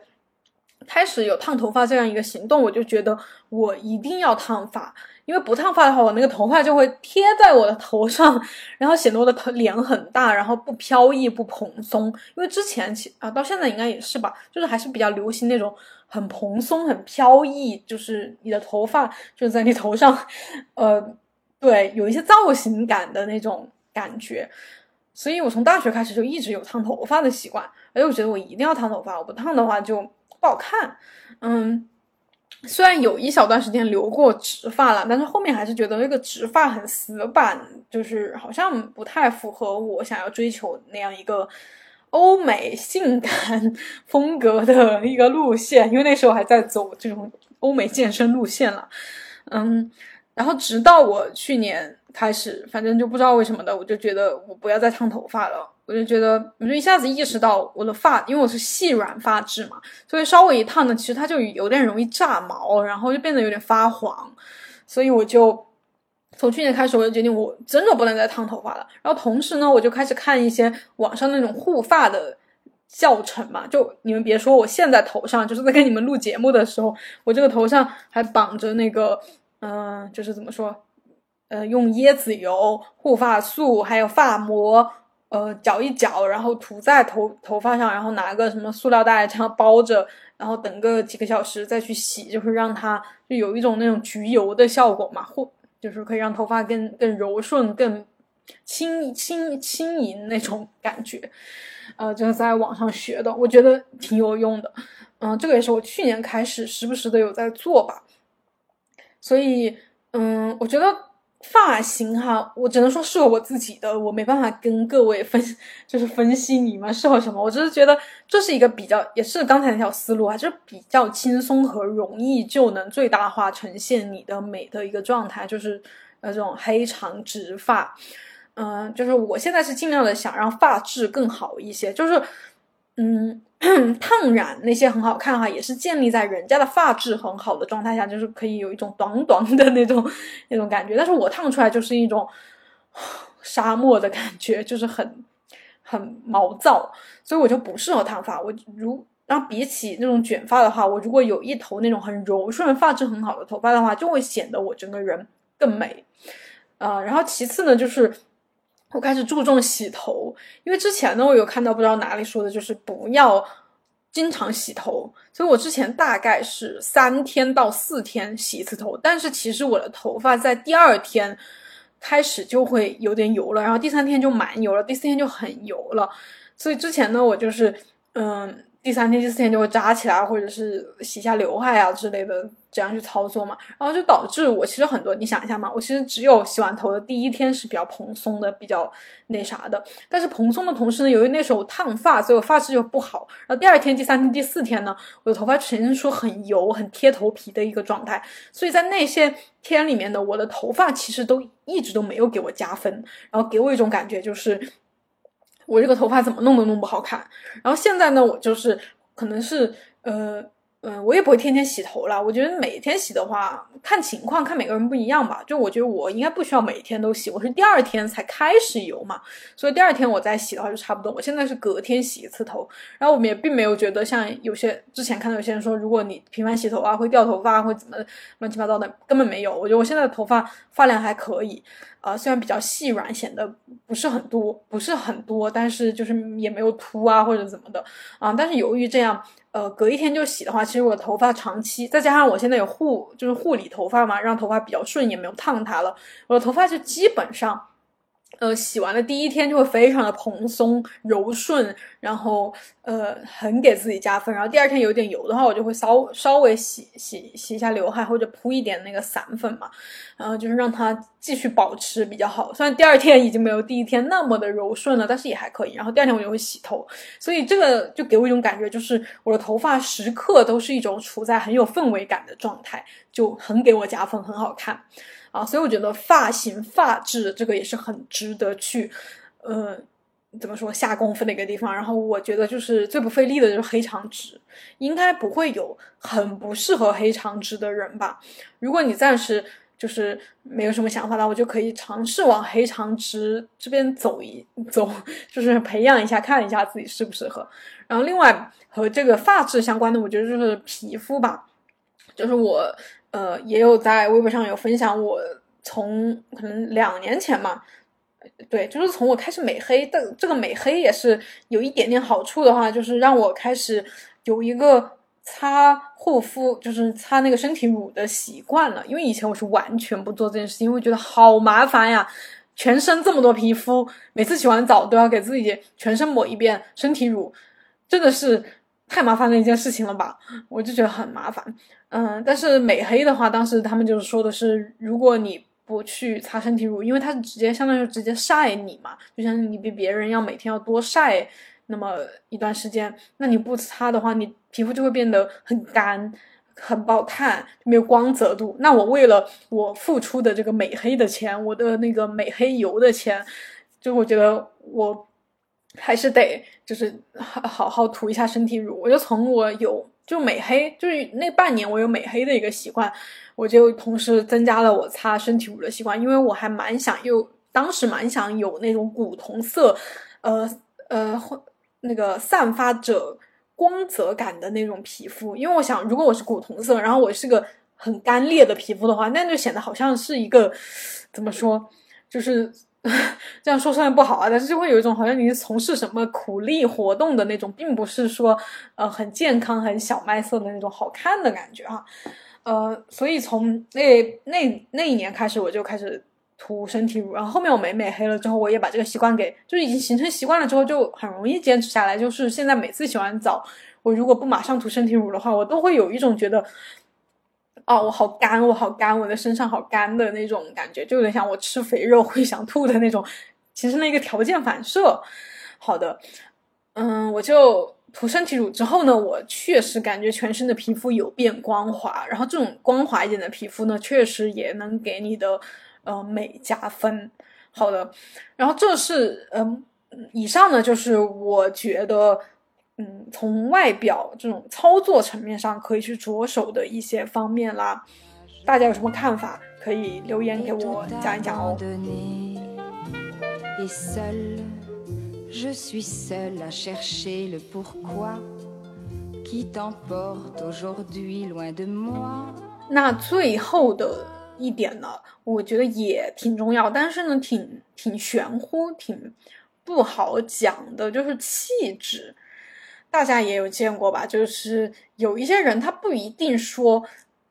开始有烫头发这样一个行动，我就觉得我一定要烫发，因为不烫发的话，我那个头发就会贴在我的头上，然后显得我的头脸很大，然后不飘逸不蓬松。因为之前其啊到现在应该也是吧，就是还是比较流行那种很蓬松、很飘逸，就是你的头发就在你头上，呃，对，有一些造型感的那种感觉。所以我从大学开始就一直有烫头发的习惯，而且我觉得我一定要烫头发，我不烫的话就。不好看，嗯，虽然有一小段时间留过直发了，但是后面还是觉得那个直发很死板，就是好像不太符合我想要追求那样一个欧美性感风格的一个路线，因为那时候还在走这种欧美健身路线了，嗯，然后直到我去年开始，反正就不知道为什么的，我就觉得我不要再烫头发了。我就觉得，我就一下子意识到我的发，因为我是细软发质嘛，所以稍微一烫呢，其实它就有点容易炸毛，然后就变得有点发黄。所以我就从去年开始，我就决定我真的不能再烫头发了。然后同时呢，我就开始看一些网上那种护发的教程嘛。就你们别说，我现在头上就是在跟你们录节目的时候，我这个头上还绑着那个，嗯，就是怎么说，呃，用椰子油、护发素还有发膜。呃，搅一搅，然后涂在头头发上，然后拿个什么塑料袋这样包着，然后等个几个小时再去洗，就是让它就有一种那种焗油的效果嘛，或就是可以让头发更更柔顺、更轻轻轻盈那种感觉。呃，就是在网上学的，我觉得挺有用的。嗯，这个也是我去年开始时不时的有在做吧。所以，嗯，我觉得。发型哈，我只能说适合我自己的，我没办法跟各位分，就是分析你们适合什么。我只是觉得这是一个比较，也是刚才那条思路啊，就是比较轻松和容易就能最大化呈现你的美的一个状态，就是呃这种黑长直发，嗯，就是我现在是尽量的想让发质更好一些，就是嗯。烫染那些很好看哈，也是建立在人家的发质很好的状态下，就是可以有一种短短的那种那种感觉。但是我烫出来就是一种沙漠的感觉，就是很很毛躁，所以我就不适合烫发。我如然后比起那种卷发的话，我如果有一头那种很柔顺、发质很好的头发的话，就会显得我整个人更美。呃，然后其次呢，就是。我开始注重洗头，因为之前呢，我有看到不知道哪里说的，就是不要经常洗头，所以我之前大概是三天到四天洗一次头，但是其实我的头发在第二天开始就会有点油了，然后第三天就蛮油了，第四天就很油了，所以之前呢，我就是嗯。第三天、第四天就会扎起来，或者是洗一下刘海啊之类的，这样去操作嘛，然后就导致我其实很多，你想一下嘛，我其实只有洗完头的第一天是比较蓬松的，比较那啥的。但是蓬松的同时呢，由于那时候烫发，所以我发质就不好。然后第二天、第三天、第四天呢，我的头发呈现出很油、很贴头皮的一个状态。所以在那些天里面呢，我的头发其实都一直都没有给我加分，然后给我一种感觉就是。我这个头发怎么弄都弄不好看，然后现在呢，我就是可能是呃嗯，我也不会天天洗头了。我觉得每天洗的话，看情况，看每个人不一样吧。就我觉得我应该不需要每天都洗，我是第二天才开始油嘛，所以第二天我再洗的话就差不多。我现在是隔天洗一次头，然后我们也并没有觉得像有些之前看到有些人说，如果你频繁洗头啊会掉头发，会怎么乱七八糟的，根本没有。我觉得我现在的头发发量还可以，呃，虽然比较细软，显得不是很多，不是很多，但是就是也没有秃啊或者怎么的啊。但是由于这样。呃，隔一天就洗的话，其实我的头发长期，再加上我现在有护，就是护理头发嘛，让头发比较顺，也没有烫它了。我的头发就基本上。呃，洗完的第一天就会非常的蓬松柔顺，然后呃很给自己加分。然后第二天有点油的话，我就会稍稍微洗洗洗一下刘海，或者铺一点那个散粉嘛，然后就是让它继续保持比较好。虽然第二天已经没有第一天那么的柔顺了，但是也还可以。然后第二天我就会洗头，所以这个就给我一种感觉，就是我的头发时刻都是一种处在很有氛围感的状态，就很给我加分，很好看。啊，所以我觉得发型、发质这个也是很值得去，呃，怎么说下功夫的一个地方。然后我觉得就是最不费力的就是黑长直，应该不会有很不适合黑长直的人吧？如果你暂时就是没有什么想法的话，我就可以尝试往黑长直这边走一走，就是培养一下，看一下自己适不适合。然后另外和这个发质相关的，我觉得就是皮肤吧，就是我。呃，也有在微博上有分享，我从可能两年前嘛，对，就是从我开始美黑的这个美黑也是有一点点好处的话，就是让我开始有一个擦护肤，就是擦那个身体乳的习惯了。因为以前我是完全不做这件事情，因为觉得好麻烦呀，全身这么多皮肤，每次洗完澡都要给自己全身抹一遍身体乳，真的是太麻烦的一件事情了吧？我就觉得很麻烦。嗯，但是美黑的话，当时他们就是说的是，如果你不去擦身体乳，因为它直接相当于直接晒你嘛，就像你比别人要每天要多晒那么一段时间，那你不擦的话，你皮肤就会变得很干，很不好看，没有光泽度。那我为了我付出的这个美黑的钱，我的那个美黑油的钱，就我觉得我还是得就是好好涂一下身体乳。我就从我有。就美黑，就是那半年我有美黑的一个习惯，我就同时增加了我擦身体乳的习惯，因为我还蛮想有，当时蛮想有那种古铜色，呃呃，那个散发着光泽感的那种皮肤，因为我想，如果我是古铜色，然后我是个很干裂的皮肤的话，那就显得好像是一个怎么说，就是。这样说虽然不好啊，但是就会有一种好像你是从事什么苦力活动的那种，并不是说呃很健康、很小麦色的那种好看的感觉哈。呃，所以从那那那一年开始，我就开始涂身体乳，然后后面我美美黑了之后，我也把这个习惯给，就是已经形成习惯了之后，就很容易坚持下来。就是现在每次洗完澡，我如果不马上涂身体乳的话，我都会有一种觉得。哦，我好干，我好干，我的身上好干的那种感觉，就有点像我吃肥肉会想吐的那种，其实那个条件反射。好的，嗯，我就涂身体乳之后呢，我确实感觉全身的皮肤有变光滑，然后这种光滑一点的皮肤呢，确实也能给你的呃美加分。好的，然后这是嗯，以上呢就是我觉得。嗯，从外表这种操作层面上可以去着手的一些方面啦，大家有什么看法？可以留言给我讲一讲哦。那最后的一点呢，我觉得也挺重要，但是呢，挺挺玄乎，挺不好讲的，就是气质。大家也有见过吧？就是有一些人，他不一定说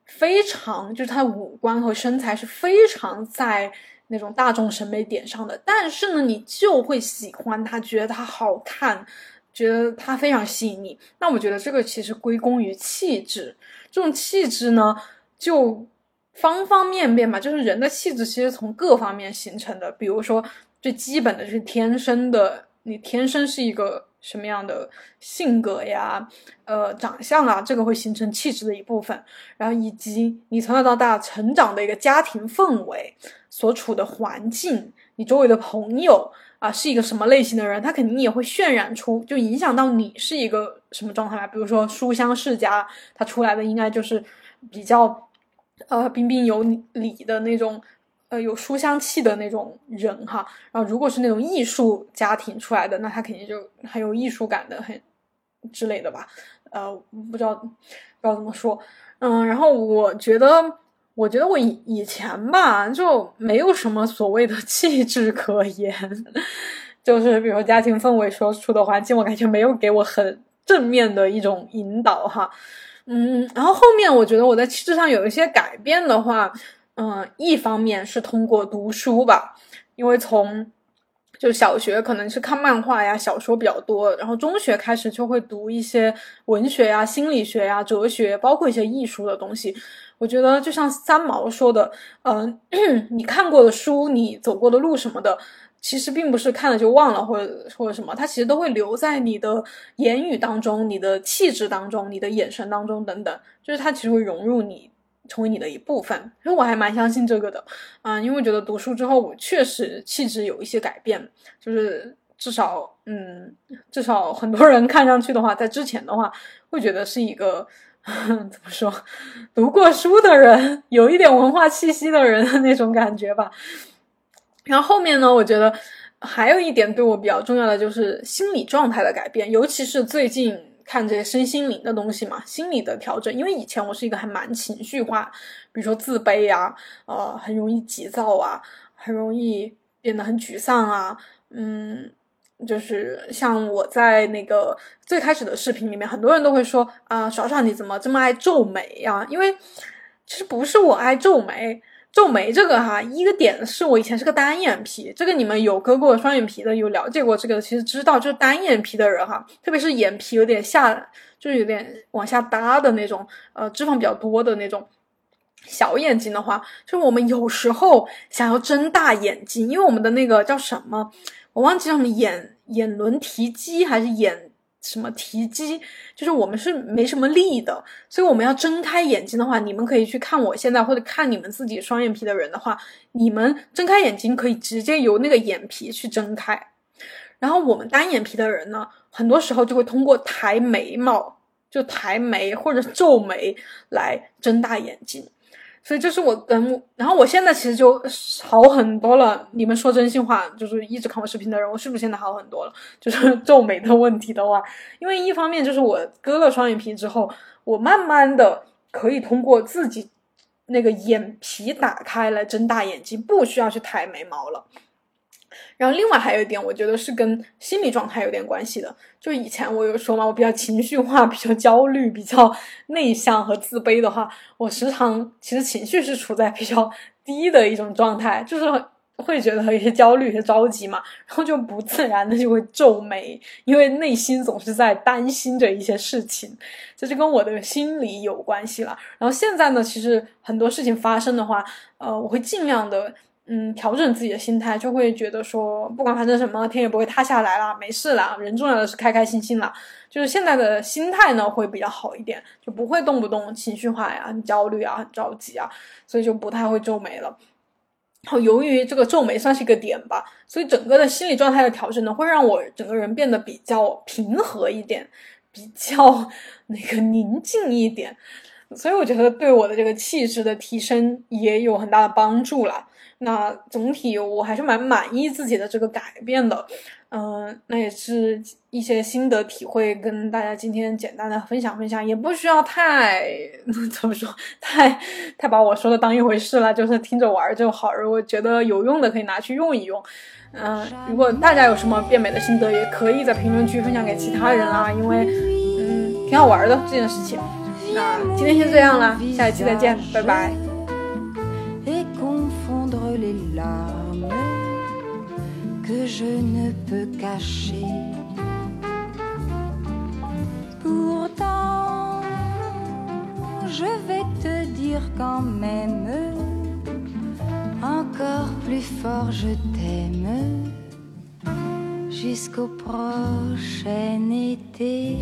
非常，就是他五官和身材是非常在那种大众审美点上的，但是呢，你就会喜欢他，觉得他好看，觉得他非常吸引你。那我觉得这个其实归功于气质，这种气质呢，就方方面面吧，就是人的气质其实从各方面形成的。比如说最基本的是天生的。你天生是一个什么样的性格呀，呃，长相啊，这个会形成气质的一部分。然后以及你从小到大成长的一个家庭氛围，所处的环境，你周围的朋友啊，是一个什么类型的人，他肯定也会渲染出，就影响到你是一个什么状态吧。比如说书香世家，他出来的应该就是比较呃彬彬有礼的那种。呃，有书香气的那种人哈，然后如果是那种艺术家庭出来的，那他肯定就很有艺术感的，很之类的吧。呃，不知道不知道怎么说，嗯，然后我觉得，我觉得我以以前吧，就没有什么所谓的 气质可言，就是比如家庭氛围所处的环境，我感觉没有给我很正面的一种引导哈。嗯，然后后面我觉得我在气质上有一些改变的话。嗯，一方面是通过读书吧，因为从就小学可能是看漫画呀、小说比较多，然后中学开始就会读一些文学呀、心理学呀、哲学，包括一些艺术的东西。我觉得就像三毛说的，嗯，你看过的书、你走过的路什么的，其实并不是看了就忘了，或者或者什么，它其实都会留在你的言语当中、你的气质当中、你的眼神当中等等，就是它其实会融入你。成为你的一部分，所以我还蛮相信这个的，啊，因为我觉得读书之后，我确实气质有一些改变，就是至少，嗯，至少很多人看上去的话，在之前的话，会觉得是一个 怎么说，读过书的人，有一点文化气息的人的那种感觉吧。然后后面呢，我觉得还有一点对我比较重要的就是心理状态的改变，尤其是最近。看这些身心灵的东西嘛，心理的调整。因为以前我是一个还蛮情绪化，比如说自卑啊，呃，很容易急躁啊，很容易变得很沮丧啊。嗯，就是像我在那个最开始的视频里面，很多人都会说啊，爽爽你怎么这么爱皱眉呀？因为其实不是我爱皱眉。皱眉这个哈，一个点是我以前是个单眼皮，这个你们有割过双眼皮的，有了解过这个，其实知道，就是单眼皮的人哈，特别是眼皮有点下，就是有点往下耷的那种，呃，脂肪比较多的那种小眼睛的话，就我们有时候想要睁大眼睛，因为我们的那个叫什么，我忘记叫什么眼眼轮提肌还是眼。什么提肌，就是我们是没什么力的，所以我们要睁开眼睛的话，你们可以去看我现在，或者看你们自己双眼皮的人的话，你们睁开眼睛可以直接由那个眼皮去睁开。然后我们单眼皮的人呢，很多时候就会通过抬眉毛，就抬眉或者皱眉来睁大眼睛。所以这是我跟，然后我现在其实就好很多了。你们说真心话，就是一直看我视频的人，我是不是现在好很多了？就是皱眉的问题的话，因为一方面就是我割了双眼皮之后，我慢慢的可以通过自己那个眼皮打开来睁大眼睛，不需要去抬眉毛了。然后另外还有一点，我觉得是跟心理状态有点关系的。就以前我有说嘛，我比较情绪化，比较焦虑，比较内向和自卑的话，我时常其实情绪是处在比较低的一种状态，就是会觉得有些焦虑、和着急嘛，然后就不自然的就会皱眉，因为内心总是在担心着一些事情，这就跟我的心理有关系了。然后现在呢，其实很多事情发生的话，呃，我会尽量的。嗯，调整自己的心态，就会觉得说，不管发生什么，天也不会塌下来啦，没事啦。人重要的是开开心心啦。就是现在的心态呢，会比较好一点，就不会动不动情绪化呀、很焦虑啊、很着急啊，所以就不太会皱眉了。然后由于这个皱眉算是一个点吧，所以整个的心理状态的调整呢，会让我整个人变得比较平和一点，比较那个宁静一点。所以我觉得对我的这个气质的提升也有很大的帮助了。那总体我还是蛮满意自己的这个改变的，嗯，那也是一些心得体会，跟大家今天简单的分享分享，也不需要太 怎么说，太太把我说的当一回事了，就是听着玩就好。如果觉得有用的，可以拿去用一用。嗯，如果大家有什么变美的心得，也可以在评论区分享给其他人啦，因为嗯挺好玩的这件事情。那今天先这样啦，下一期再见，拜拜。Les larmes que je ne peux cacher. Pourtant, je vais te dire quand même, encore plus fort je t'aime. jusqu'au prochain été.